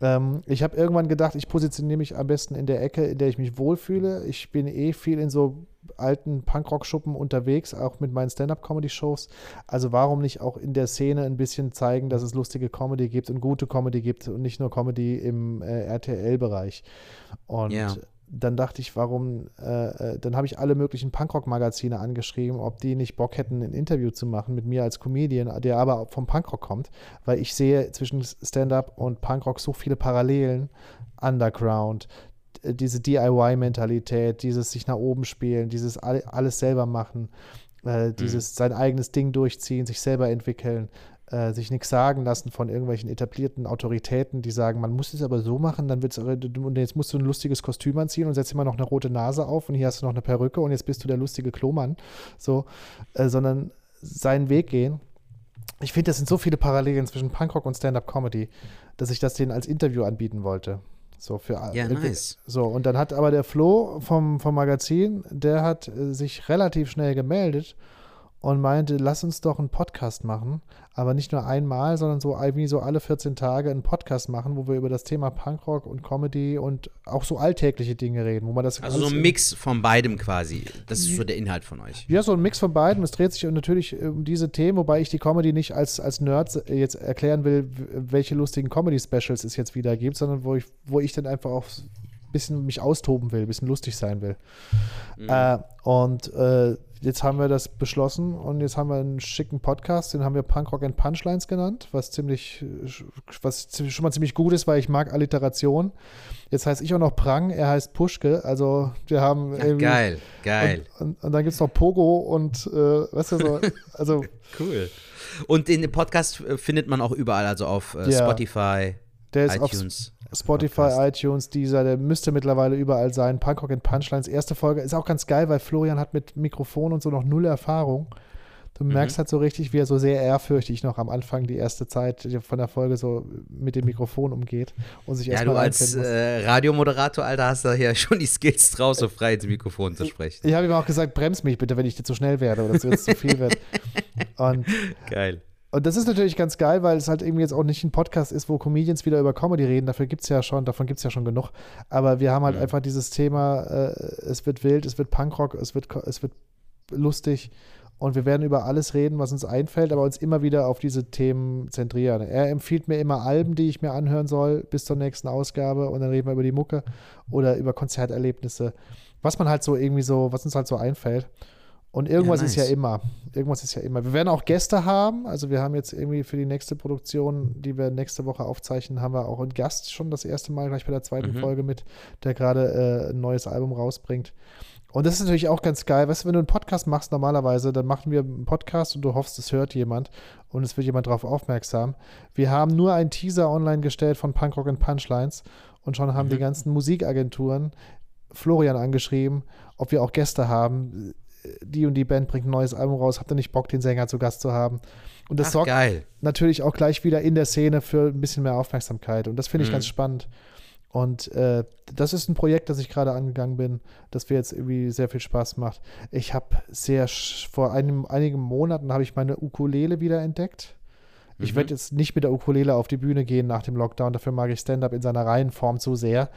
Ähm, ich habe irgendwann gedacht, ich positioniere mich am besten in der Ecke, in der ich mich wohlfühle. Ich bin eh viel in so alten Punkrock-Schuppen unterwegs, auch mit meinen Stand-Up-Comedy-Shows. Also warum nicht auch in der Szene ein bisschen zeigen, dass es lustige Comedy gibt und gute Comedy gibt und nicht nur Comedy im äh, RTL-Bereich. Und Ja. Dann dachte ich, warum, äh, äh, dann habe ich alle möglichen Punkrock-Magazine angeschrieben, ob die nicht Bock hätten, ein Interview zu machen mit mir als Comedian, der aber vom Punkrock kommt, weil ich sehe zwischen Stand-up und Punkrock so viele Parallelen. Underground, d- diese DIY-Mentalität, dieses sich nach oben spielen, dieses all, alles selber machen, äh, dieses sein eigenes Ding durchziehen, sich selber entwickeln, äh, sich nichts sagen lassen von irgendwelchen etablierten Autoritäten, die sagen, man muss es aber so machen, dann wird's, und jetzt musst du ein lustiges Kostüm anziehen und setzt immer noch eine rote Nase auf und hier hast du noch eine Perücke und jetzt bist du der lustige Klomann, so, äh, sondern seinen Weg gehen. Ich finde, das sind so viele Parallelen zwischen Punkrock und Stand-up-Comedy, dass ich das denen als Interview anbieten wollte. So für Ja, äh, nice. So, und dann hat aber der Flo vom, vom Magazin, der hat äh, sich relativ schnell gemeldet und meinte, lass uns doch einen Podcast machen, aber nicht nur einmal, sondern so irgendwie so alle 14 Tage einen Podcast machen, wo wir über das Thema Punkrock und Comedy und auch so alltägliche Dinge reden, wo man das Also so ein Mix von beidem quasi. Das ist so der Inhalt von euch. ja, so ein Mix von beiden. Es dreht sich natürlich um diese Themen, wobei ich die Comedy nicht als, als Nerd jetzt erklären will, welche lustigen Comedy-Specials es jetzt wieder gibt, sondern wo ich, wo ich dann einfach auch bisschen mich austoben will, ein bisschen lustig sein will. Äh, und äh, jetzt haben wir das beschlossen und jetzt haben wir einen schicken Podcast, den haben wir Punkrock and Punchlines genannt, was ziemlich, was schon mal ziemlich gut ist, weil ich mag Alliteration. Jetzt heißt ich auch noch Prang, er heißt Puschke, also wir haben irgendwie- geil, geil. und, und, und dann gibt es noch Pogo und, äh, weißt du, so, also Cool. Und den Podcast äh, findet man auch überall, also auf äh, Ja. Spotify, der ist auf iTunes. Spotify, Podcast. iTunes, dieser, der müsste mittlerweile überall sein. Punkrock and Punchlines, erste Folge, ist auch ganz geil, weil Florian hat mit Mikrofon und so noch null Erfahrung. Du Mhm. merkst halt so richtig, wie er so sehr ehrfürchtig noch am Anfang die erste Zeit von der Folge so mit dem Mikrofon umgeht und sich Ja, erstmal du als äh, Radiomoderator, Alter, hast da ja schon die Skills draus, so frei ins Mikrofon zu sprechen. Ich habe ihm auch gesagt, brems mich bitte, wenn ich dir zu schnell werde oder jetzt zu viel wird. Und Geil. Und das ist natürlich ganz geil, weil es halt irgendwie jetzt auch nicht ein Podcast ist, wo Comedians wieder über Comedy reden. Dafür gibt es ja schon, davon gibt es ja schon genug. Aber wir haben halt Mhm. einfach dieses Thema, äh, es wird wild, es wird Punkrock, es wird, es wird lustig. Und wir werden über alles reden, was uns einfällt, aber uns immer wieder auf diese Themen zentrieren. Er empfiehlt mir immer Alben, die ich mir anhören soll, bis zur nächsten Ausgabe. Und dann reden wir über die Mucke oder über Konzerterlebnisse. Was man halt so irgendwie so, was uns halt so einfällt. Und irgendwas ist ja nice. immer. Irgendwas ist ja immer. Wir werden auch Gäste haben. Also wir haben jetzt irgendwie für die nächste Produktion, die wir nächste Woche aufzeichnen, haben wir auch einen Gast schon das erste Mal gleich bei der zweiten Mhm. Folge mit, der gerade äh, ein neues Album rausbringt. Und das ist natürlich auch ganz geil. Weißt du, wenn du einen Podcast machst normalerweise, dann machen wir einen Podcast und du hoffst, es hört jemand und es wird jemand darauf aufmerksam. Wir haben nur einen Teaser online gestellt von Punkrock and Punchlines und schon haben Mhm. die ganzen Musikagenturen Florian angeschrieben, ob wir auch Gäste haben. Die und die Band bringt ein neues Album raus. Habt ihr nicht Bock, den Sänger zu Gast zu haben? Und das Ach, sorgt geil. natürlich auch gleich wieder in der Szene für ein bisschen mehr Aufmerksamkeit. Und das finde ich Mhm. ganz spannend. Und äh, das ist ein Projekt, das ich gerade angegangen bin, das mir jetzt irgendwie sehr viel Spaß macht. Ich habe sehr, vor einem, einigen Monaten habe ich meine Ukulele wieder entdeckt. Ich Mhm. werde jetzt nicht mit der Ukulele auf die Bühne gehen nach dem Lockdown, dafür mag ich Stand-up in seiner Reihenform zu sehr.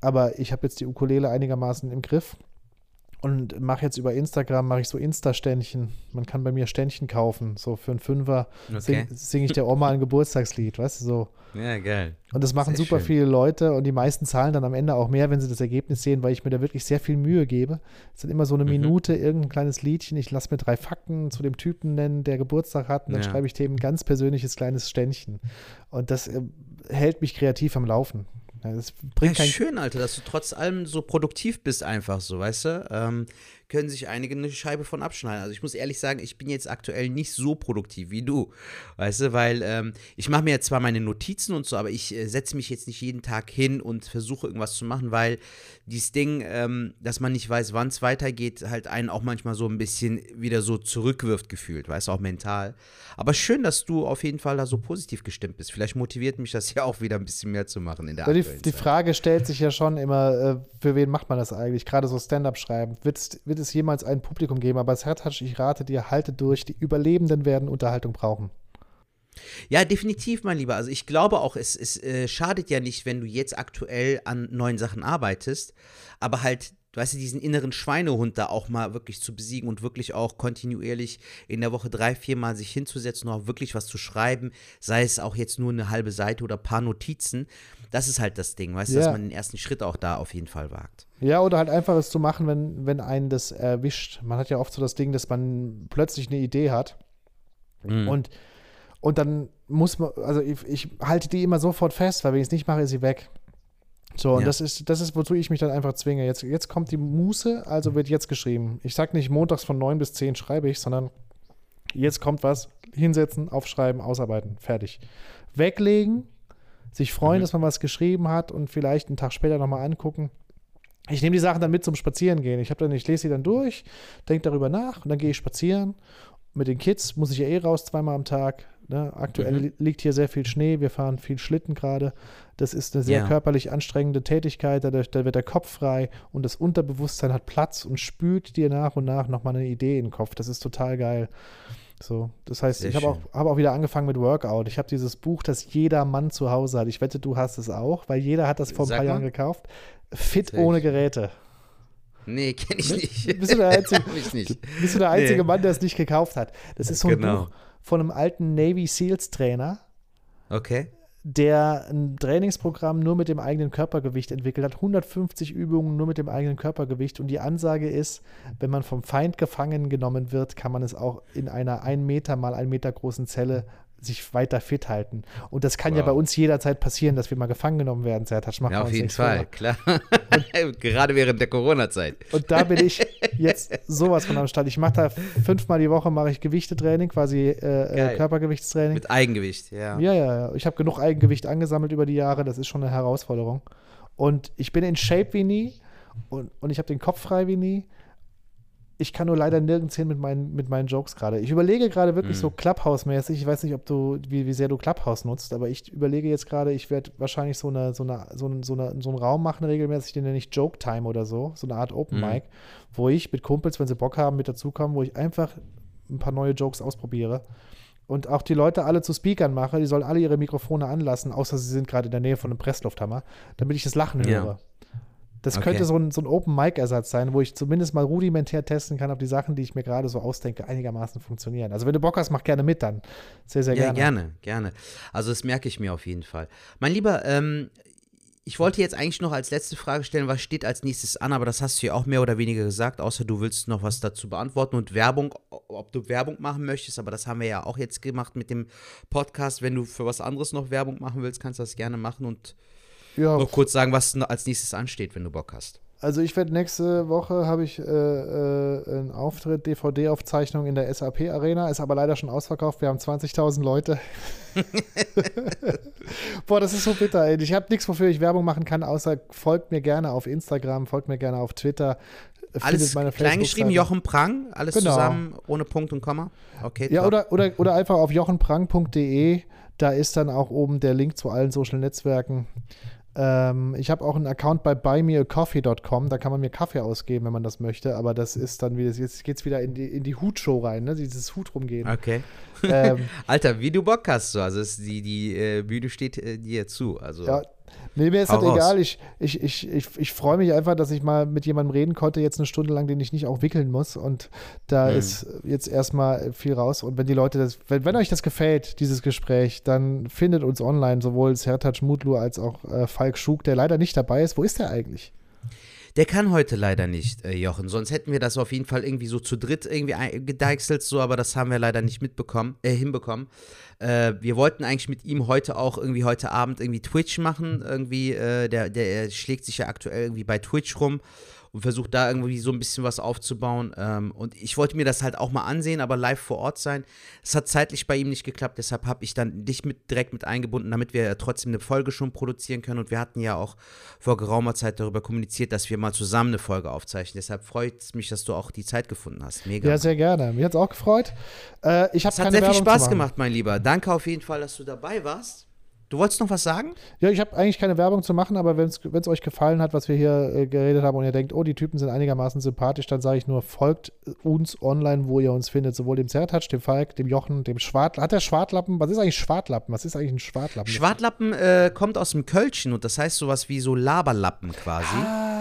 Aber ich habe jetzt die Ukulele einigermaßen im Griff und mache jetzt über Instagram, mache ich so Insta-Ständchen. Man kann bei mir Ständchen kaufen, so für einen Fünfer Okay. singe sing ich der Oma ein Geburtstagslied, weißt du, so. Ja, geil. Und das machen Sehr super schön. viele Leute und die meisten zahlen dann am Ende auch mehr, wenn sie das Ergebnis sehen, weil ich mir da wirklich sehr viel Mühe gebe. Es sind immer so eine Mhm. Minute, irgendein kleines Liedchen. Ich lasse mir drei Fakten zu dem Typen nennen, der Geburtstag hat und dann Ja. schreibe ich dem ein ganz persönliches kleines Ständchen. Und das äh, hält mich kreativ am Laufen. Ja, Das Ja, bringt kein schön, Alter, dass du trotz allem so produktiv bist, einfach so, weißt du? Ähm, können sich einige eine Scheibe von abschneiden. Also ich muss ehrlich sagen, ich bin jetzt aktuell nicht so produktiv wie du, weißt du, weil ähm, ich mache mir jetzt zwar meine Notizen und so, aber ich äh, setze mich jetzt nicht jeden Tag hin und versuche irgendwas zu machen, weil dieses Ding, ähm, dass man nicht weiß, wann es weitergeht, halt einen auch manchmal so ein bisschen wieder so zurückwirft gefühlt, weißt du, auch mental. Aber schön, dass du auf jeden Fall da so positiv gestimmt bist. Vielleicht motiviert mich das ja auch wieder ein bisschen mehr zu machen in der die, die Frage stellt sich ja schon immer, äh, für wen macht man das eigentlich? Gerade so Stand-up schreiben. Wird, wird es jemals ein Publikum geben? Aber Sertac, ich rate dir, halte durch. Die Überlebenden werden Unterhaltung brauchen. Ja, definitiv, mein Lieber. Also ich glaube auch, es, es äh, schadet ja nicht, wenn du jetzt aktuell an neuen Sachen arbeitest, aber halt weißt du, diesen inneren Schweinehund da auch mal wirklich zu besiegen und wirklich auch kontinuierlich in der Woche drei, vier Mal sich hinzusetzen und auch wirklich was zu schreiben, sei es auch jetzt nur eine halbe Seite oder ein paar Notizen. Das ist halt das Ding, weißt du, ja. dass man den ersten Schritt auch da auf jeden Fall wagt. Ja, oder halt einfach es zu machen, wenn, wenn einen das erwischt. Man hat ja oft so das Ding, dass man plötzlich eine Idee hat mhm. und, und dann muss man, also ich, ich halte die immer sofort fest, weil wenn ich es nicht mache, ist sie weg. So, und ja. das ist, das ist, wozu ich mich dann einfach zwinge. Jetzt, jetzt kommt die Muße, also wird jetzt geschrieben. Ich sage nicht montags von 9 bis 10 schreibe ich, sondern jetzt kommt was, hinsetzen, aufschreiben, ausarbeiten, fertig. Weglegen, sich freuen, mhm. dass man was geschrieben hat und vielleicht einen Tag später nochmal angucken. Ich nehme die Sachen dann mit zum Spazierengehen. Ich dann, ich lese sie dann durch, denke darüber nach und dann gehe ich spazieren. Mit den Kids muss ich ja eh raus zweimal am Tag. Ne? Aktuell mhm. liegt hier sehr viel Schnee, wir fahren viel Schlitten gerade. Das ist eine sehr ja. körperlich anstrengende Tätigkeit, da, da, wird der Kopf frei und das Unterbewusstsein hat Platz und spült dir nach und nach nochmal eine Idee in den Kopf. Das ist total geil. So, das heißt, sehr ich habe auch, hab auch wieder angefangen mit Workout. Ich habe dieses Buch, das jeder Mann zu Hause hat. Ich wette, du hast es auch, weil jeder hat das vor ein paar Jahren gekauft. Fit sehr ohne Geräte. Nee, kenne ich nicht. Bist du der einzige, bist du der einzige nee. Mann, der es nicht gekauft hat? Das ist so ein genau. Buch von einem alten Navy Seals Trainer. Okay. Der ein Trainingsprogramm nur mit dem eigenen Körpergewicht entwickelt hat. 150 Übungen nur mit dem eigenen Körpergewicht. Und die Ansage ist, wenn man vom Feind gefangen genommen wird, kann man es auch in einer 1 Meter mal 1 Meter großen Zelle sich weiter fit halten. Und das kann wow. ja bei uns jederzeit passieren, dass wir mal gefangen genommen werden, Sertac. Ja, auf jeden Fall, vor. klar. Gerade während der Corona-Zeit. Und da bin ich jetzt sowas von am Start. Ich mache da fünfmal die Woche mache ich Gewichtetraining, quasi äh, äh Körpergewichtstraining. Mit Eigengewicht, ja. Ja, ja, ja. Ich habe genug Eigengewicht angesammelt über die Jahre. Das ist schon eine Herausforderung. Und ich bin in Shape wie nie und, und ich habe den Kopf frei wie nie ich kann nur leider nirgends hin mit meinen, mit meinen Jokes gerade. Ich überlege gerade wirklich mhm. so Clubhouse-mäßig. Ich weiß nicht, ob du, wie, wie sehr du Clubhouse nutzt, aber ich überlege jetzt gerade, ich werde wahrscheinlich so, eine, so, eine, so, eine, so, eine, so einen Raum machen, regelmäßig, den nenne ich Joke Time oder so, so eine Art Open mhm. Mic, wo ich mit Kumpels, wenn sie Bock haben, mit dazukommen, wo ich einfach ein paar neue Jokes ausprobiere. Und auch die Leute alle zu Speakern mache, die sollen alle ihre Mikrofone anlassen, außer sie sind gerade in der Nähe von einem Presslufthammer, damit ich das Lachen ja. Das okay. könnte so ein, so ein Open-Mic-Ersatz sein, wo ich zumindest mal rudimentär testen kann, ob die Sachen, die ich mir gerade so ausdenke, einigermaßen funktionieren. Also wenn du Bock hast, mach gerne mit dann. Sehr, sehr gerne. Ja, gerne, gerne. Also das merke ich mir auf jeden Fall. Mein Lieber, ähm, ich wollte jetzt eigentlich noch als letzte Frage stellen, was steht als nächstes an, aber das hast du ja auch mehr oder weniger gesagt, außer du willst noch was dazu beantworten und Werbung, ob du Werbung machen möchtest, aber das haben wir ja auch jetzt gemacht mit dem Podcast. Wenn du für was anderes noch Werbung machen willst, kannst du das gerne machen und ja. noch kurz sagen, was als nächstes ansteht, wenn du Bock hast. Also ich werde nächste Woche habe ich äh, äh, einen Auftritt, DVD-Aufzeichnung in der SAP Arena, ist aber leider schon ausverkauft. Wir haben 20.000 Leute. Boah, das ist so bitter. Ey. Ich habe nichts, wofür ich Werbung machen kann, außer folgt mir gerne auf Instagram, folgt mir gerne auf Twitter. Alles kleingeschrieben, Jochen Prang, alles genau. zusammen ohne Punkt und Komma. Okay. Ja, oder, oder, oder einfach auf jochenprang.de. Da ist dann auch oben der Link zu allen Social Netzwerken. Ähm, ich habe auch einen Account bei buymeacoffee.com, da kann man mir Kaffee ausgeben, wenn man das möchte, aber das ist dann wieder, jetzt geht es wieder in die, in die Hutshow rein, ne? dieses Hut rumgehen. Okay. Ähm, Alter, wie du Bock hast, so. also die, die äh, Bühne steht äh, dir zu. Also. Ja, Nee, mir ist halt egal. Ich, ich, ich, ich, ich freue mich einfach, dass ich mal mit jemandem reden konnte, jetzt eine Stunde lang, den ich nicht auch wickeln muss. Und da mhm. ist jetzt erstmal viel raus. Und wenn die Leute das, wenn, wenn euch das gefällt, dieses Gespräch, dann findet uns online sowohl Sertac Mutlu als auch äh, Falk Schug, der leider nicht dabei ist. Wo ist der eigentlich? Der kann heute leider nicht, äh, Jochen. Sonst hätten wir das auf jeden Fall irgendwie so zu dritt irgendwie gedeichselt, so, aber das haben wir leider nicht mitbekommen, äh, hinbekommen. Äh, wir wollten eigentlich mit ihm heute auch irgendwie heute Abend irgendwie Twitch machen. Irgendwie, äh, der, der schlägt sich ja aktuell irgendwie bei Twitch rum und versuche da irgendwie so ein bisschen was aufzubauen. Ähm, und ich wollte mir das halt auch mal ansehen, aber live vor Ort sein. Es hat zeitlich bei ihm nicht geklappt, deshalb habe ich dann dich mit, direkt mit eingebunden, damit wir ja trotzdem eine Folge schon produzieren können. Und wir hatten ja auch vor geraumer Zeit darüber kommuniziert, dass wir mal zusammen eine Folge aufzeichnen. Deshalb freut es mich, dass du auch die Zeit gefunden hast. Mega. Ja, sehr gerne. Mir hat es auch gefreut. Äh, ich es hat sehr Werbung viel Spaß gemacht, mein Lieber. Danke auf jeden Fall, dass du dabei warst. Du wolltest noch was sagen? Ja, ich habe eigentlich keine Werbung zu machen, aber wenn es euch gefallen hat, was wir hier äh, geredet haben und ihr denkt, oh, die Typen sind einigermaßen sympathisch, dann sage ich nur, folgt uns online, wo ihr uns findet. Sowohl dem Zertatsch, dem Falk, dem Jochen, dem Schwartlappen. Hat der Schwartlappen? Was ist eigentlich Schwartlappen? Was ist eigentlich ein Schwartlappen? Schwartlappen äh, kommt aus dem Kölschen und das heißt sowas wie so Laberlappen quasi. Ah.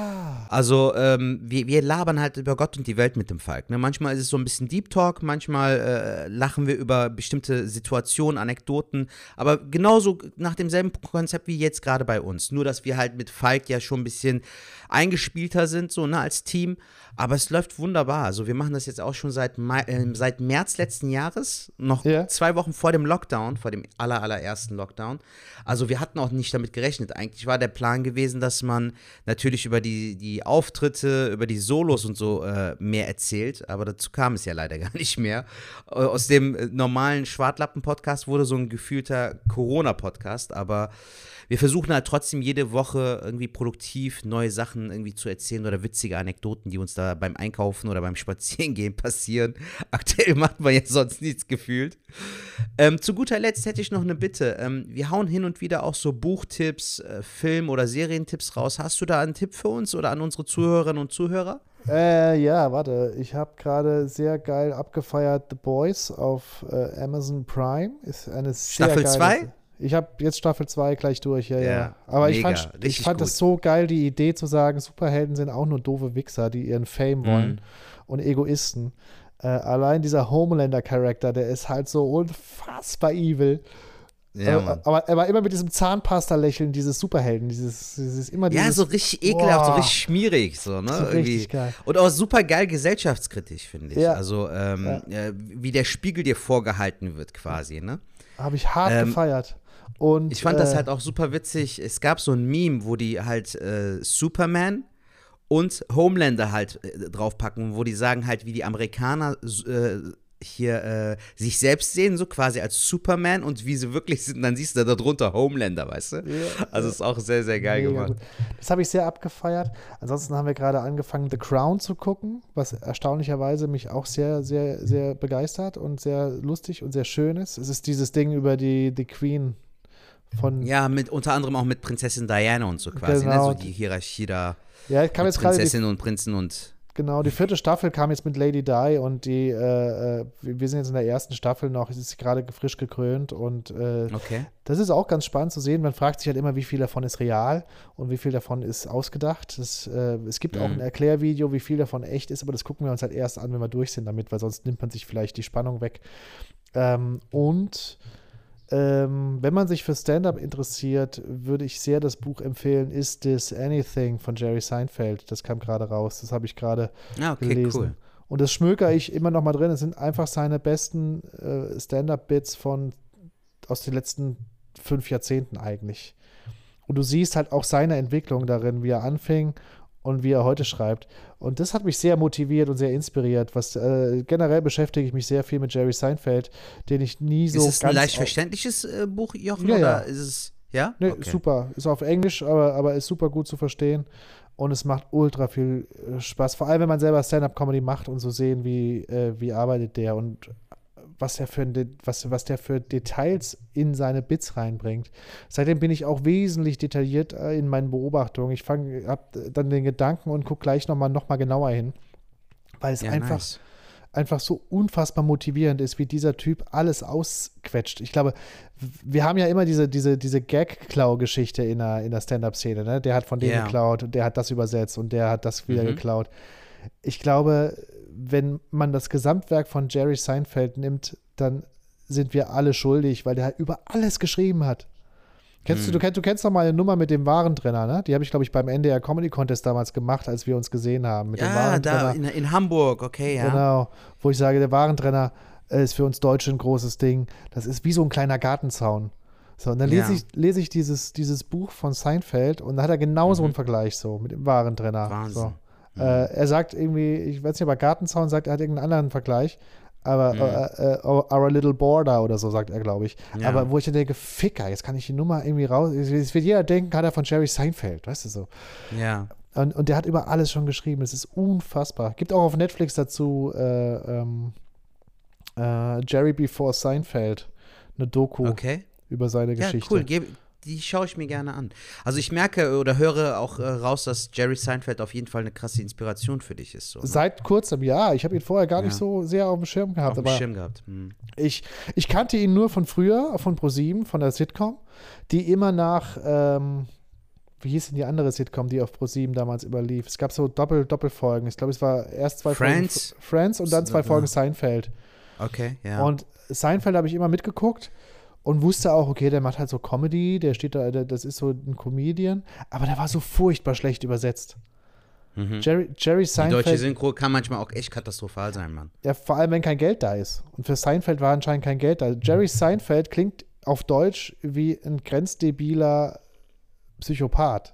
Also ähm, wir, wir labern halt über Gott und die Welt mit dem Falk. Ne? Manchmal ist es so ein bisschen Deep Talk, manchmal äh, lachen wir über bestimmte Situationen, Anekdoten, aber genauso nach demselben Konzept wie jetzt gerade bei uns. Nur, dass wir halt mit Falk ja schon ein bisschen eingespielter sind, so ne, als Team. Aber es läuft wunderbar. Also wir machen das jetzt auch schon seit, Mai, äh, seit März letzten Jahres, noch yeah. zwei Wochen vor dem Lockdown, vor dem aller, allerersten Lockdown. Also wir hatten auch nicht damit gerechnet. Eigentlich war der Plan gewesen, dass man natürlich über die, die Auftritte, über die Solos und so äh, mehr erzählt. Aber dazu kam es ja leider gar nicht mehr. Aus dem äh, normalen Schwartlappen-Podcast wurde so ein gefühlter Corona-Podcast. Aber wir versuchen halt trotzdem jede Woche irgendwie produktiv neue Sachen irgendwie zu erzählen oder witzige Anekdoten, die uns da beim Einkaufen oder beim Spazierengehen passieren. Aktuell macht man ja sonst nichts gefühlt. Ähm, zu guter Letzt hätte ich noch eine Bitte. Ähm, wir hauen hin und wieder auch so Buchtipps, äh, Film- oder Serientipps raus. Hast du da einen Tipp für uns oder an unsere Zuhörerinnen und Zuhörer? Äh, ja, warte. Ich habe gerade sehr geil abgefeiert The Boys auf äh, Amazon Prime. Ist eine sehr Staffel 2? Ich habe jetzt Staffel 2 gleich durch, ja, ja. ja. Aber mega, ich fand, ich fand es so geil, die Idee zu sagen, Superhelden sind auch nur doofe Wichser, die ihren Fame wollen mhm. und Egoisten. Äh, allein dieser Homelander-Charakter, der ist halt so unfassbar evil. Ja, äh, aber er war immer mit diesem Zahnpasta-Lächeln dieses Superhelden, dieses, dieses immer dieses, Ja, so richtig ekelhaft, boah, so richtig schmierig, so, ne? So richtig geil. Und auch super geil gesellschaftskritisch, finde ich. Ja. Also, ähm, ja. wie der Spiegel dir vorgehalten wird, quasi, ne? Habe ich hart ähm, gefeiert. Und, ich fand äh, das halt auch super witzig. Es gab so ein Meme, wo die halt äh, Superman und Homelander halt äh, draufpacken, wo die sagen halt, wie die Amerikaner äh, hier äh, sich selbst sehen, so quasi als Superman und wie sie wirklich sind, dann siehst du da drunter Homelander, weißt du? Ja, also ist auch sehr, sehr geil gemacht. Gut. Das habe ich sehr abgefeiert. Ansonsten haben wir gerade angefangen, The Crown zu gucken, was erstaunlicherweise mich auch sehr, sehr, sehr begeistert und sehr lustig und sehr schön ist. Es ist dieses Ding über die, die Queen von. Ja, mit, unter anderem auch mit Prinzessin Diana und so quasi, genau. ne? So die Hierarchie da. Ja, ich kam jetzt Prinzessinnen und Prinzen und. Genau, die vierte Staffel kam jetzt mit Lady Di und die, äh, äh wir sind jetzt in der ersten Staffel noch, es ist gerade frisch gekrönt und äh, okay. das ist auch ganz spannend zu sehen. Man fragt sich halt immer, wie viel davon ist real und wie viel davon ist ausgedacht. Das, äh, es gibt mhm. auch ein Erklärvideo, wie viel davon echt ist, aber das gucken wir uns halt erst an, wenn wir durch sind damit, weil sonst nimmt man sich vielleicht die Spannung weg. Ähm, und ähm, wenn man sich für Stand-up interessiert, würde ich sehr das Buch empfehlen, Is This Anything von Jerry Seinfeld. Das kam gerade raus, das habe ich gerade ah, okay, gelesen. Cool. Und das schmöker ich immer noch mal drin. Es sind einfach seine besten äh, Stand-up-Bits von aus den letzten fünf Jahrzehnten eigentlich. Und du siehst halt auch seine Entwicklung darin, wie er anfing und wie er heute schreibt. Und das hat mich sehr motiviert und sehr inspiriert. Was äh, generell beschäftige ich mich sehr viel mit Jerry Seinfeld, den ich nie so. Ist es ein leicht verständliches äh, Buch, Jochen? Ja, oder ja. ist es. Ja? Nee, okay. super. Ist auf Englisch, aber, aber ist super gut zu verstehen. Und es macht ultra viel äh, Spaß. Vor allem, wenn man selber Stand-up-Comedy macht und so sehen, wie, äh, wie arbeitet der und was er für was, was der für Details in seine Bits reinbringt. Seitdem bin ich auch wesentlich detailliert äh, in meinen Beobachtungen. Ich fange, habe dann den Gedanken und gucke gleich nochmal noch mal genauer hin, weil es ja, einfach, nice. einfach so unfassbar motivierend ist, wie dieser Typ alles ausquetscht. Ich glaube, wir haben ja immer diese, diese, diese Gag-Klau-Geschichte in der, in der Stand-Up-Szene. Ne? Der hat von dem yeah. geklaut und der hat das übersetzt und der hat das wieder mhm. geklaut. Ich glaube, wenn man das Gesamtwerk von Jerry Seinfeld nimmt, dann sind wir alle schuldig, weil der halt über alles geschrieben hat. Kennst hm. du, du, kennst, du kennst doch mal eine Nummer mit dem Warentrenner, ne? Die habe ich, glaube ich, beim NDR Comedy Contest damals gemacht, als wir uns gesehen haben. Mit ja, dem Warentrenner. da in, in, Hamburg, okay, ja. Genau, wo ich sage, der Warentrenner äh, ist für uns Deutsche ein großes Ding. Das ist wie so ein kleiner Gartenzaun. So, und dann lese, ja. ich, lese ich dieses, dieses Buch von Seinfeld und da hat er genauso mhm. einen Vergleich so mit dem Warentrenner. Wahnsinn. So. Äh, er sagt irgendwie, ich weiß nicht, ob er Gartenzaun sagt, er hat irgendeinen anderen Vergleich. Aber Mhm. äh, äh, Our Little Border oder so sagt er, glaube ich. Ja. Aber wo ich dann denke, Ficker, jetzt kann ich die Nummer irgendwie raus. Es wird jeder denken, hat er von Jerry Seinfeld, weißt du so. Ja. Und, und der hat über alles schon geschrieben. Es ist unfassbar. Gibt auch auf Netflix dazu äh, ähm, äh, Jerry Before Seinfeld, eine Doku Okay. über seine Ja, Geschichte. cool. Geb, die schaue ich mir gerne an. Also ich merke oder höre auch äh, raus, dass Jerry Seinfeld auf jeden Fall eine krasse Inspiration für dich ist. So, ne? Seit kurzem, ja. Ich habe ihn vorher gar nicht Ja. so sehr auf dem Schirm auf gehabt. dem aber Schirm gehabt. Hm. ich, ich kannte ihn nur von früher, von ProSieben, von der Sitcom, die immer nach, ähm, wie hieß denn die andere Sitcom, die auf ProSieben damals überlief? Es gab so Doppel, Doppelfolgen. Ich glaube, es war erst zwei Friends? Folgen Friends und dann zwei Ja. Folgen Seinfeld. Okay, ja. Und Seinfeld habe ich immer mitgeguckt und wusste auch, okay, der macht halt so Comedy, der steht da, der, das ist so ein Comedian, aber der war so furchtbar schlecht übersetzt. Mhm. Jerry, Jerry Die deutsche Seinfeld, Synchro kann manchmal auch echt katastrophal sein, Mann. ja, vor allem, wenn kein Geld da ist. Und für Seinfeld war anscheinend kein Geld da. Jerry Seinfeld klingt auf Deutsch wie ein grenzdebiler Psychopath.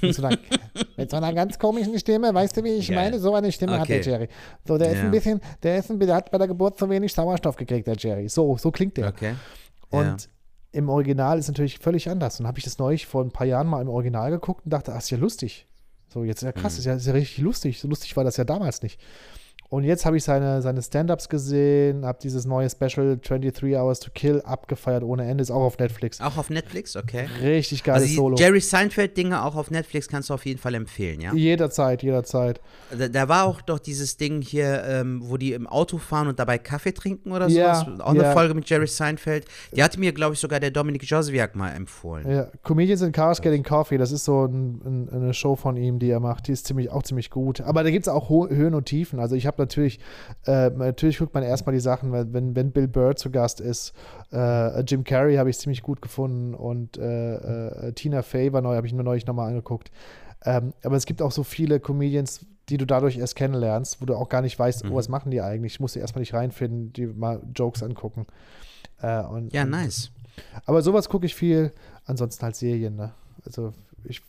Mit so, einer, mit so einer ganz komischen Stimme, weißt du, wie ich Geil. meine? So eine Stimme hat der Okay. Jerry. So, der ist Ja. ein bisschen, der ist ein, der hat bei der Geburt zu wenig Sauerstoff gekriegt, der Jerry. So, so klingt der. Okay. Und ja. im Original ist natürlich völlig anders. Und habe ich das neulich vor ein paar Jahren mal im Original geguckt und dachte, ach, ist ja lustig. So, jetzt ist ja krass, Mhm. ist, ja, ist ja richtig lustig. So lustig war das ja damals nicht. Und jetzt habe ich seine, seine Stand-Ups gesehen, habe dieses neue Special 23 Hours to Kill abgefeiert ohne Ende, ist auch auf Netflix. Auch auf Netflix, okay. Richtig geiles Also die Solo. Jerry Seinfeld-Dinge auch auf Netflix kannst du auf jeden Fall empfehlen, ja? Jederzeit, jederzeit. Da, da war auch doch dieses Ding hier, ähm, wo die im Auto fahren und dabei Kaffee trinken oder Ja, sowas. Auch eine ja. Folge mit Jerry Seinfeld. Die hatte mir, glaube ich, sogar der Dominik Joswiak mal empfohlen. Ja, Comedians in Cars Getting Coffee, das ist so ein, ein, eine Show von ihm, die er macht. Die ist ziemlich, auch ziemlich gut. Aber da gibt es auch Höhen und Tiefen. Also ich habe natürlich, äh, natürlich guckt man erstmal die Sachen, weil wenn, wenn Bill Burr zu Gast ist, äh, Jim Carrey habe ich ziemlich gut gefunden und äh, äh, Tina Fey war neu, habe ich mir neulich nochmal angeguckt. Ähm, aber es gibt auch so viele Comedians, die du dadurch erst kennenlernst, wo du auch gar nicht weißt, Mhm. oh, was machen die eigentlich? Ich musste erstmal nicht reinfinden, die mal Jokes angucken. Äh, und, Ja, und, nice. aber sowas gucke ich viel, ansonsten halt Serien, ne? Also ich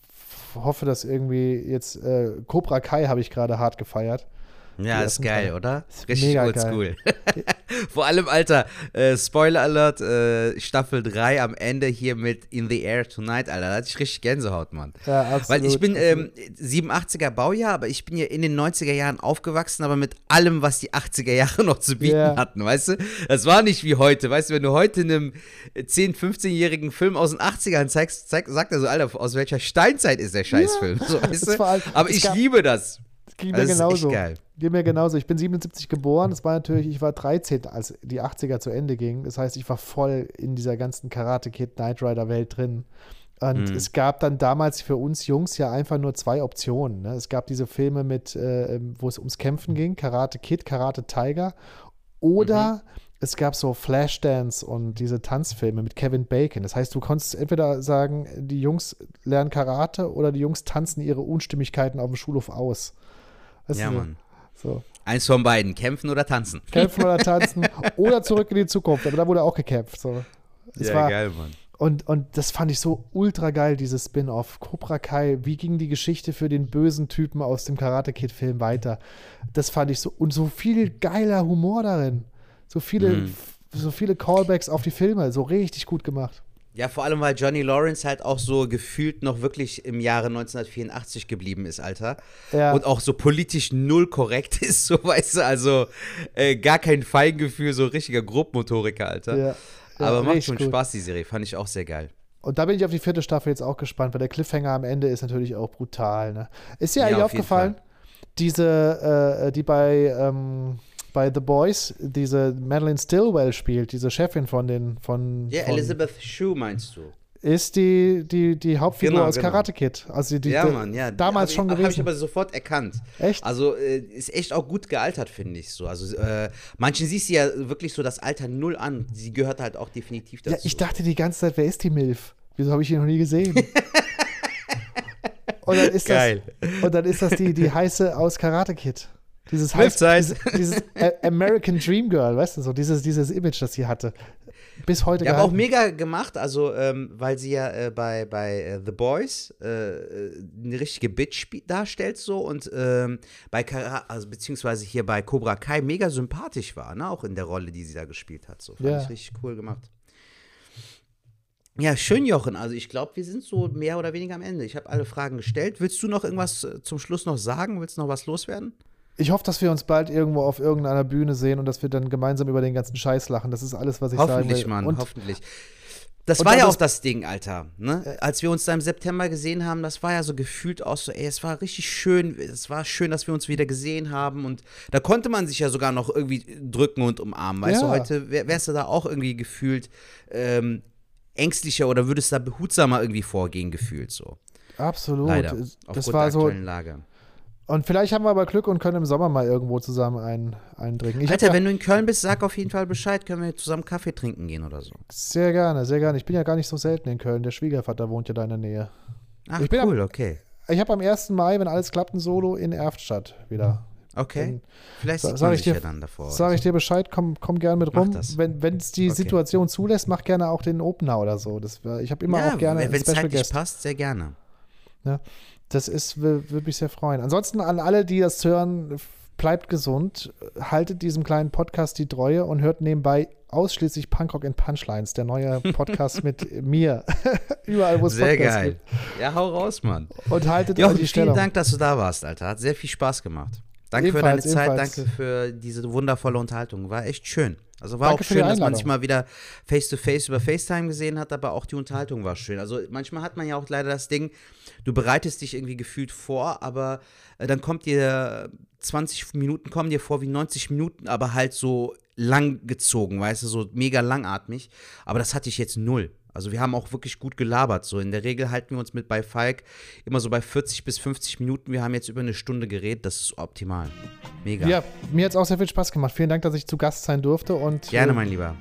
hoffe, dass irgendwie jetzt äh, Cobra Kai habe ich gerade hart gefeiert. Ja, ist geil, Teile. oder? Ist Richtig mega oldschool. Vor allem, Alter, äh, Spoiler Alert, äh, Staffel 3 am Ende hier mit In the Air Tonight, Alter. Da hatte ich richtig Gänsehaut, Mann. Ja, absolut. Weil ich bin ähm, 87er Baujahr, aber ich bin ja in den 90er Jahren aufgewachsen, aber mit allem, was die 80er Jahre noch zu bieten Ja. hatten, weißt du? Das war nicht wie heute, weißt du, wenn du heute einem 10-, 15-jährigen Film aus den 80ern zeigst, zeig, sagt er so, Alter, aus welcher Steinzeit ist der Scheißfilm? So, weißt du? aber ich liebe das. Ging mir Also, echt genauso. Ging mir genauso. Ich bin 77 geboren. Das war natürlich, ich war 13, als die 80er zu Ende gingen. Das heißt, ich war voll in dieser ganzen Karate Kid Knight Rider Welt drin. Und Mhm. es gab dann damals für uns Jungs ja einfach nur zwei Optionen. Ne? Es gab diese Filme mit, äh, wo es ums Kämpfen ging, Karate Kid, Karate Tiger. Oder es gab so Flashdance und diese Tanzfilme mit Kevin Bacon. Das heißt, du konntest entweder sagen, die Jungs lernen Karate oder die Jungs tanzen ihre Unstimmigkeiten auf dem Schulhof aus. Weißt Ja, du, Mann. So. Eins von beiden, kämpfen oder tanzen. Kämpfen oder tanzen oder zurück in die Zukunft. Aber da wurde auch gekämpft. So. Es war, geil, Mann. und, und das fand ich so ultra geil, dieses Spin-off. Cobra Kai, wie ging die Geschichte für den bösen Typen aus dem Karate Kid-Film weiter? Das fand ich so. Und so viel geiler Humor darin. So viele, Mhm. so viele Callbacks auf die Filme. So richtig gut gemacht. Ja, vor allem, weil Johnny Lawrence halt auch so gefühlt noch wirklich im Jahre 1984 geblieben ist, Alter. Ja. Und auch so politisch null korrekt ist, so weißt du, also äh, gar kein Feingefühl, so richtiger Grobmotoriker, Alter. Ja. Ja, Aber macht schon gut. Spaß, die Serie, fand ich auch sehr geil. Und da bin ich auf die vierte Staffel jetzt auch gespannt, weil der Cliffhanger am Ende ist natürlich auch brutal. Ne? Ist dir Ja, eigentlich auf aufgefallen, diese, äh, die bei, ähm, bei The Boys, diese Madeline Stillwell spielt, diese Chefin von den, von, Ja, von Elizabeth Shue meinst du? ist die, die, die Hauptfigur Genau, aus genau. Karate Kid. Also die, ja, die, Mann, ja. Damals Hab schon ich, Habe ich gewesen. aber sofort erkannt. Echt? Also äh, ist echt auch gut gealtert, finde ich so. Also äh, manchen siehst du ja wirklich so das Alter null an. Sie gehört halt auch definitiv dazu. ja, ich dachte die ganze Zeit, wer ist die Milf? Wieso habe ich die noch nie gesehen? und dann ist Geil. das, und dann ist das die, die heiße aus Karate Kid. Dieses, Milfzeit. dieses, dieses American Dream Girl, weißt du, so dieses, dieses Image, das sie hatte. bis heute Ja, aber auch mega gemacht, also ähm, weil sie ja äh, bei, bei äh, The Boys äh, äh, eine richtige Bitch darstellt so und ähm, bei Kara also beziehungsweise hier bei Cobra Kai mega sympathisch war, ne? Auch in der Rolle, die sie da gespielt hat. So fand Ja. ich richtig cool gemacht. Ja, schön, Jochen. Also ich glaube, wir sind so mehr oder weniger am Ende. Ich habe alle Fragen gestellt. Willst du noch irgendwas äh, zum Schluss noch sagen? Willst du noch was loswerden? Ich hoffe, dass wir uns bald irgendwo auf irgendeiner Bühne sehen und dass wir dann gemeinsam über den ganzen Scheiß lachen. Das ist alles, was ich sagen will. Hoffentlich, Mann, und hoffentlich. Das war ja auch das- Ding, Alter. Ne? Als wir uns da im September gesehen haben, das war ja so gefühlt auch so, ey, es war richtig schön. Es war schön, dass wir uns wieder gesehen haben. Und da konnte man sich ja sogar noch irgendwie drücken und umarmen. Weißt du, Ja. heute wär, wärst du da auch irgendwie gefühlt ähm, ängstlicher oder würdest da behutsamer irgendwie vorgehen, gefühlt so. Absolut. Leider. Das war so. Lage. Und vielleicht haben wir aber Glück und können im Sommer mal irgendwo zusammen ein, eintrinken. Ich Alter, ja, wenn du in Köln bist, sag auf jeden Fall Bescheid. Können wir zusammen Kaffee trinken gehen oder so. sehr gerne, sehr gerne. Ich bin ja gar nicht so selten in Köln. Der Schwiegervater wohnt ja da in der Nähe. Ach, Ich bin am- cool, okay. Ich habe am 1. Mai, wenn alles klappt, ein Solo in Erftstadt wieder. Okay. Vielleicht Sa- sieht sag man ich dir- ja dann davor. Sag ich dir Bescheid, komm, komm gern mit rum. Wenn es die Okay. Situation zulässt, mach gerne auch den Opener oder so. Das, ich habe immer ja, auch gerne wenn es zeitlich Guest. passt, sehr gerne. Das ist, wür- würde mich sehr freuen. Ansonsten an alle, die das hören, bleibt gesund, haltet diesem kleinen Podcast die Treue und hört nebenbei ausschließlich Punkrock and Punchlines, der neue Podcast mit mir. Überall, wo es Sehr Podcasts geil. Ja, hau raus, Mann. gibt. Und haltet Jochen, die vielen Stellung. Dank, dass du da warst, Alter. Hat sehr viel Spaß gemacht. Danke für deine Ebenfalls, Zeit, ebenfalls. danke für diese wundervolle Unterhaltung. War echt schön. Also war Danke auch schön, dass man sich mal wieder face-to-face über FaceTime gesehen hat, aber auch die Unterhaltung war schön. Also manchmal hat man ja auch leider das Ding, du bereitest dich irgendwie gefühlt vor, aber äh, dann kommt dir 20 Minuten kommen dir vor wie 90 Minuten, aber halt so lang gezogen, weißt du, so mega langatmig. Aber das hatte ich jetzt null. Also wir haben auch wirklich gut gelabert. So in der Regel halten wir uns mit bei Falk immer so bei 40 bis 50 Minuten. Wir haben jetzt über eine Stunde geredet. Das ist optimal. Mega. Ja, mir hat es auch sehr viel Spaß gemacht. Vielen Dank, dass ich zu Gast sein durfte. Und, Gerne, äh, mein Lieber.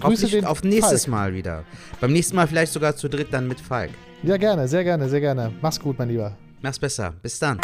Grüße den auf nächstes Falk. Mal wieder. Beim nächsten Mal vielleicht sogar zu dritt dann mit Falk. Ja, gerne, sehr gerne, sehr gerne. Mach's gut, mein Lieber. Mach's besser. Bis dann.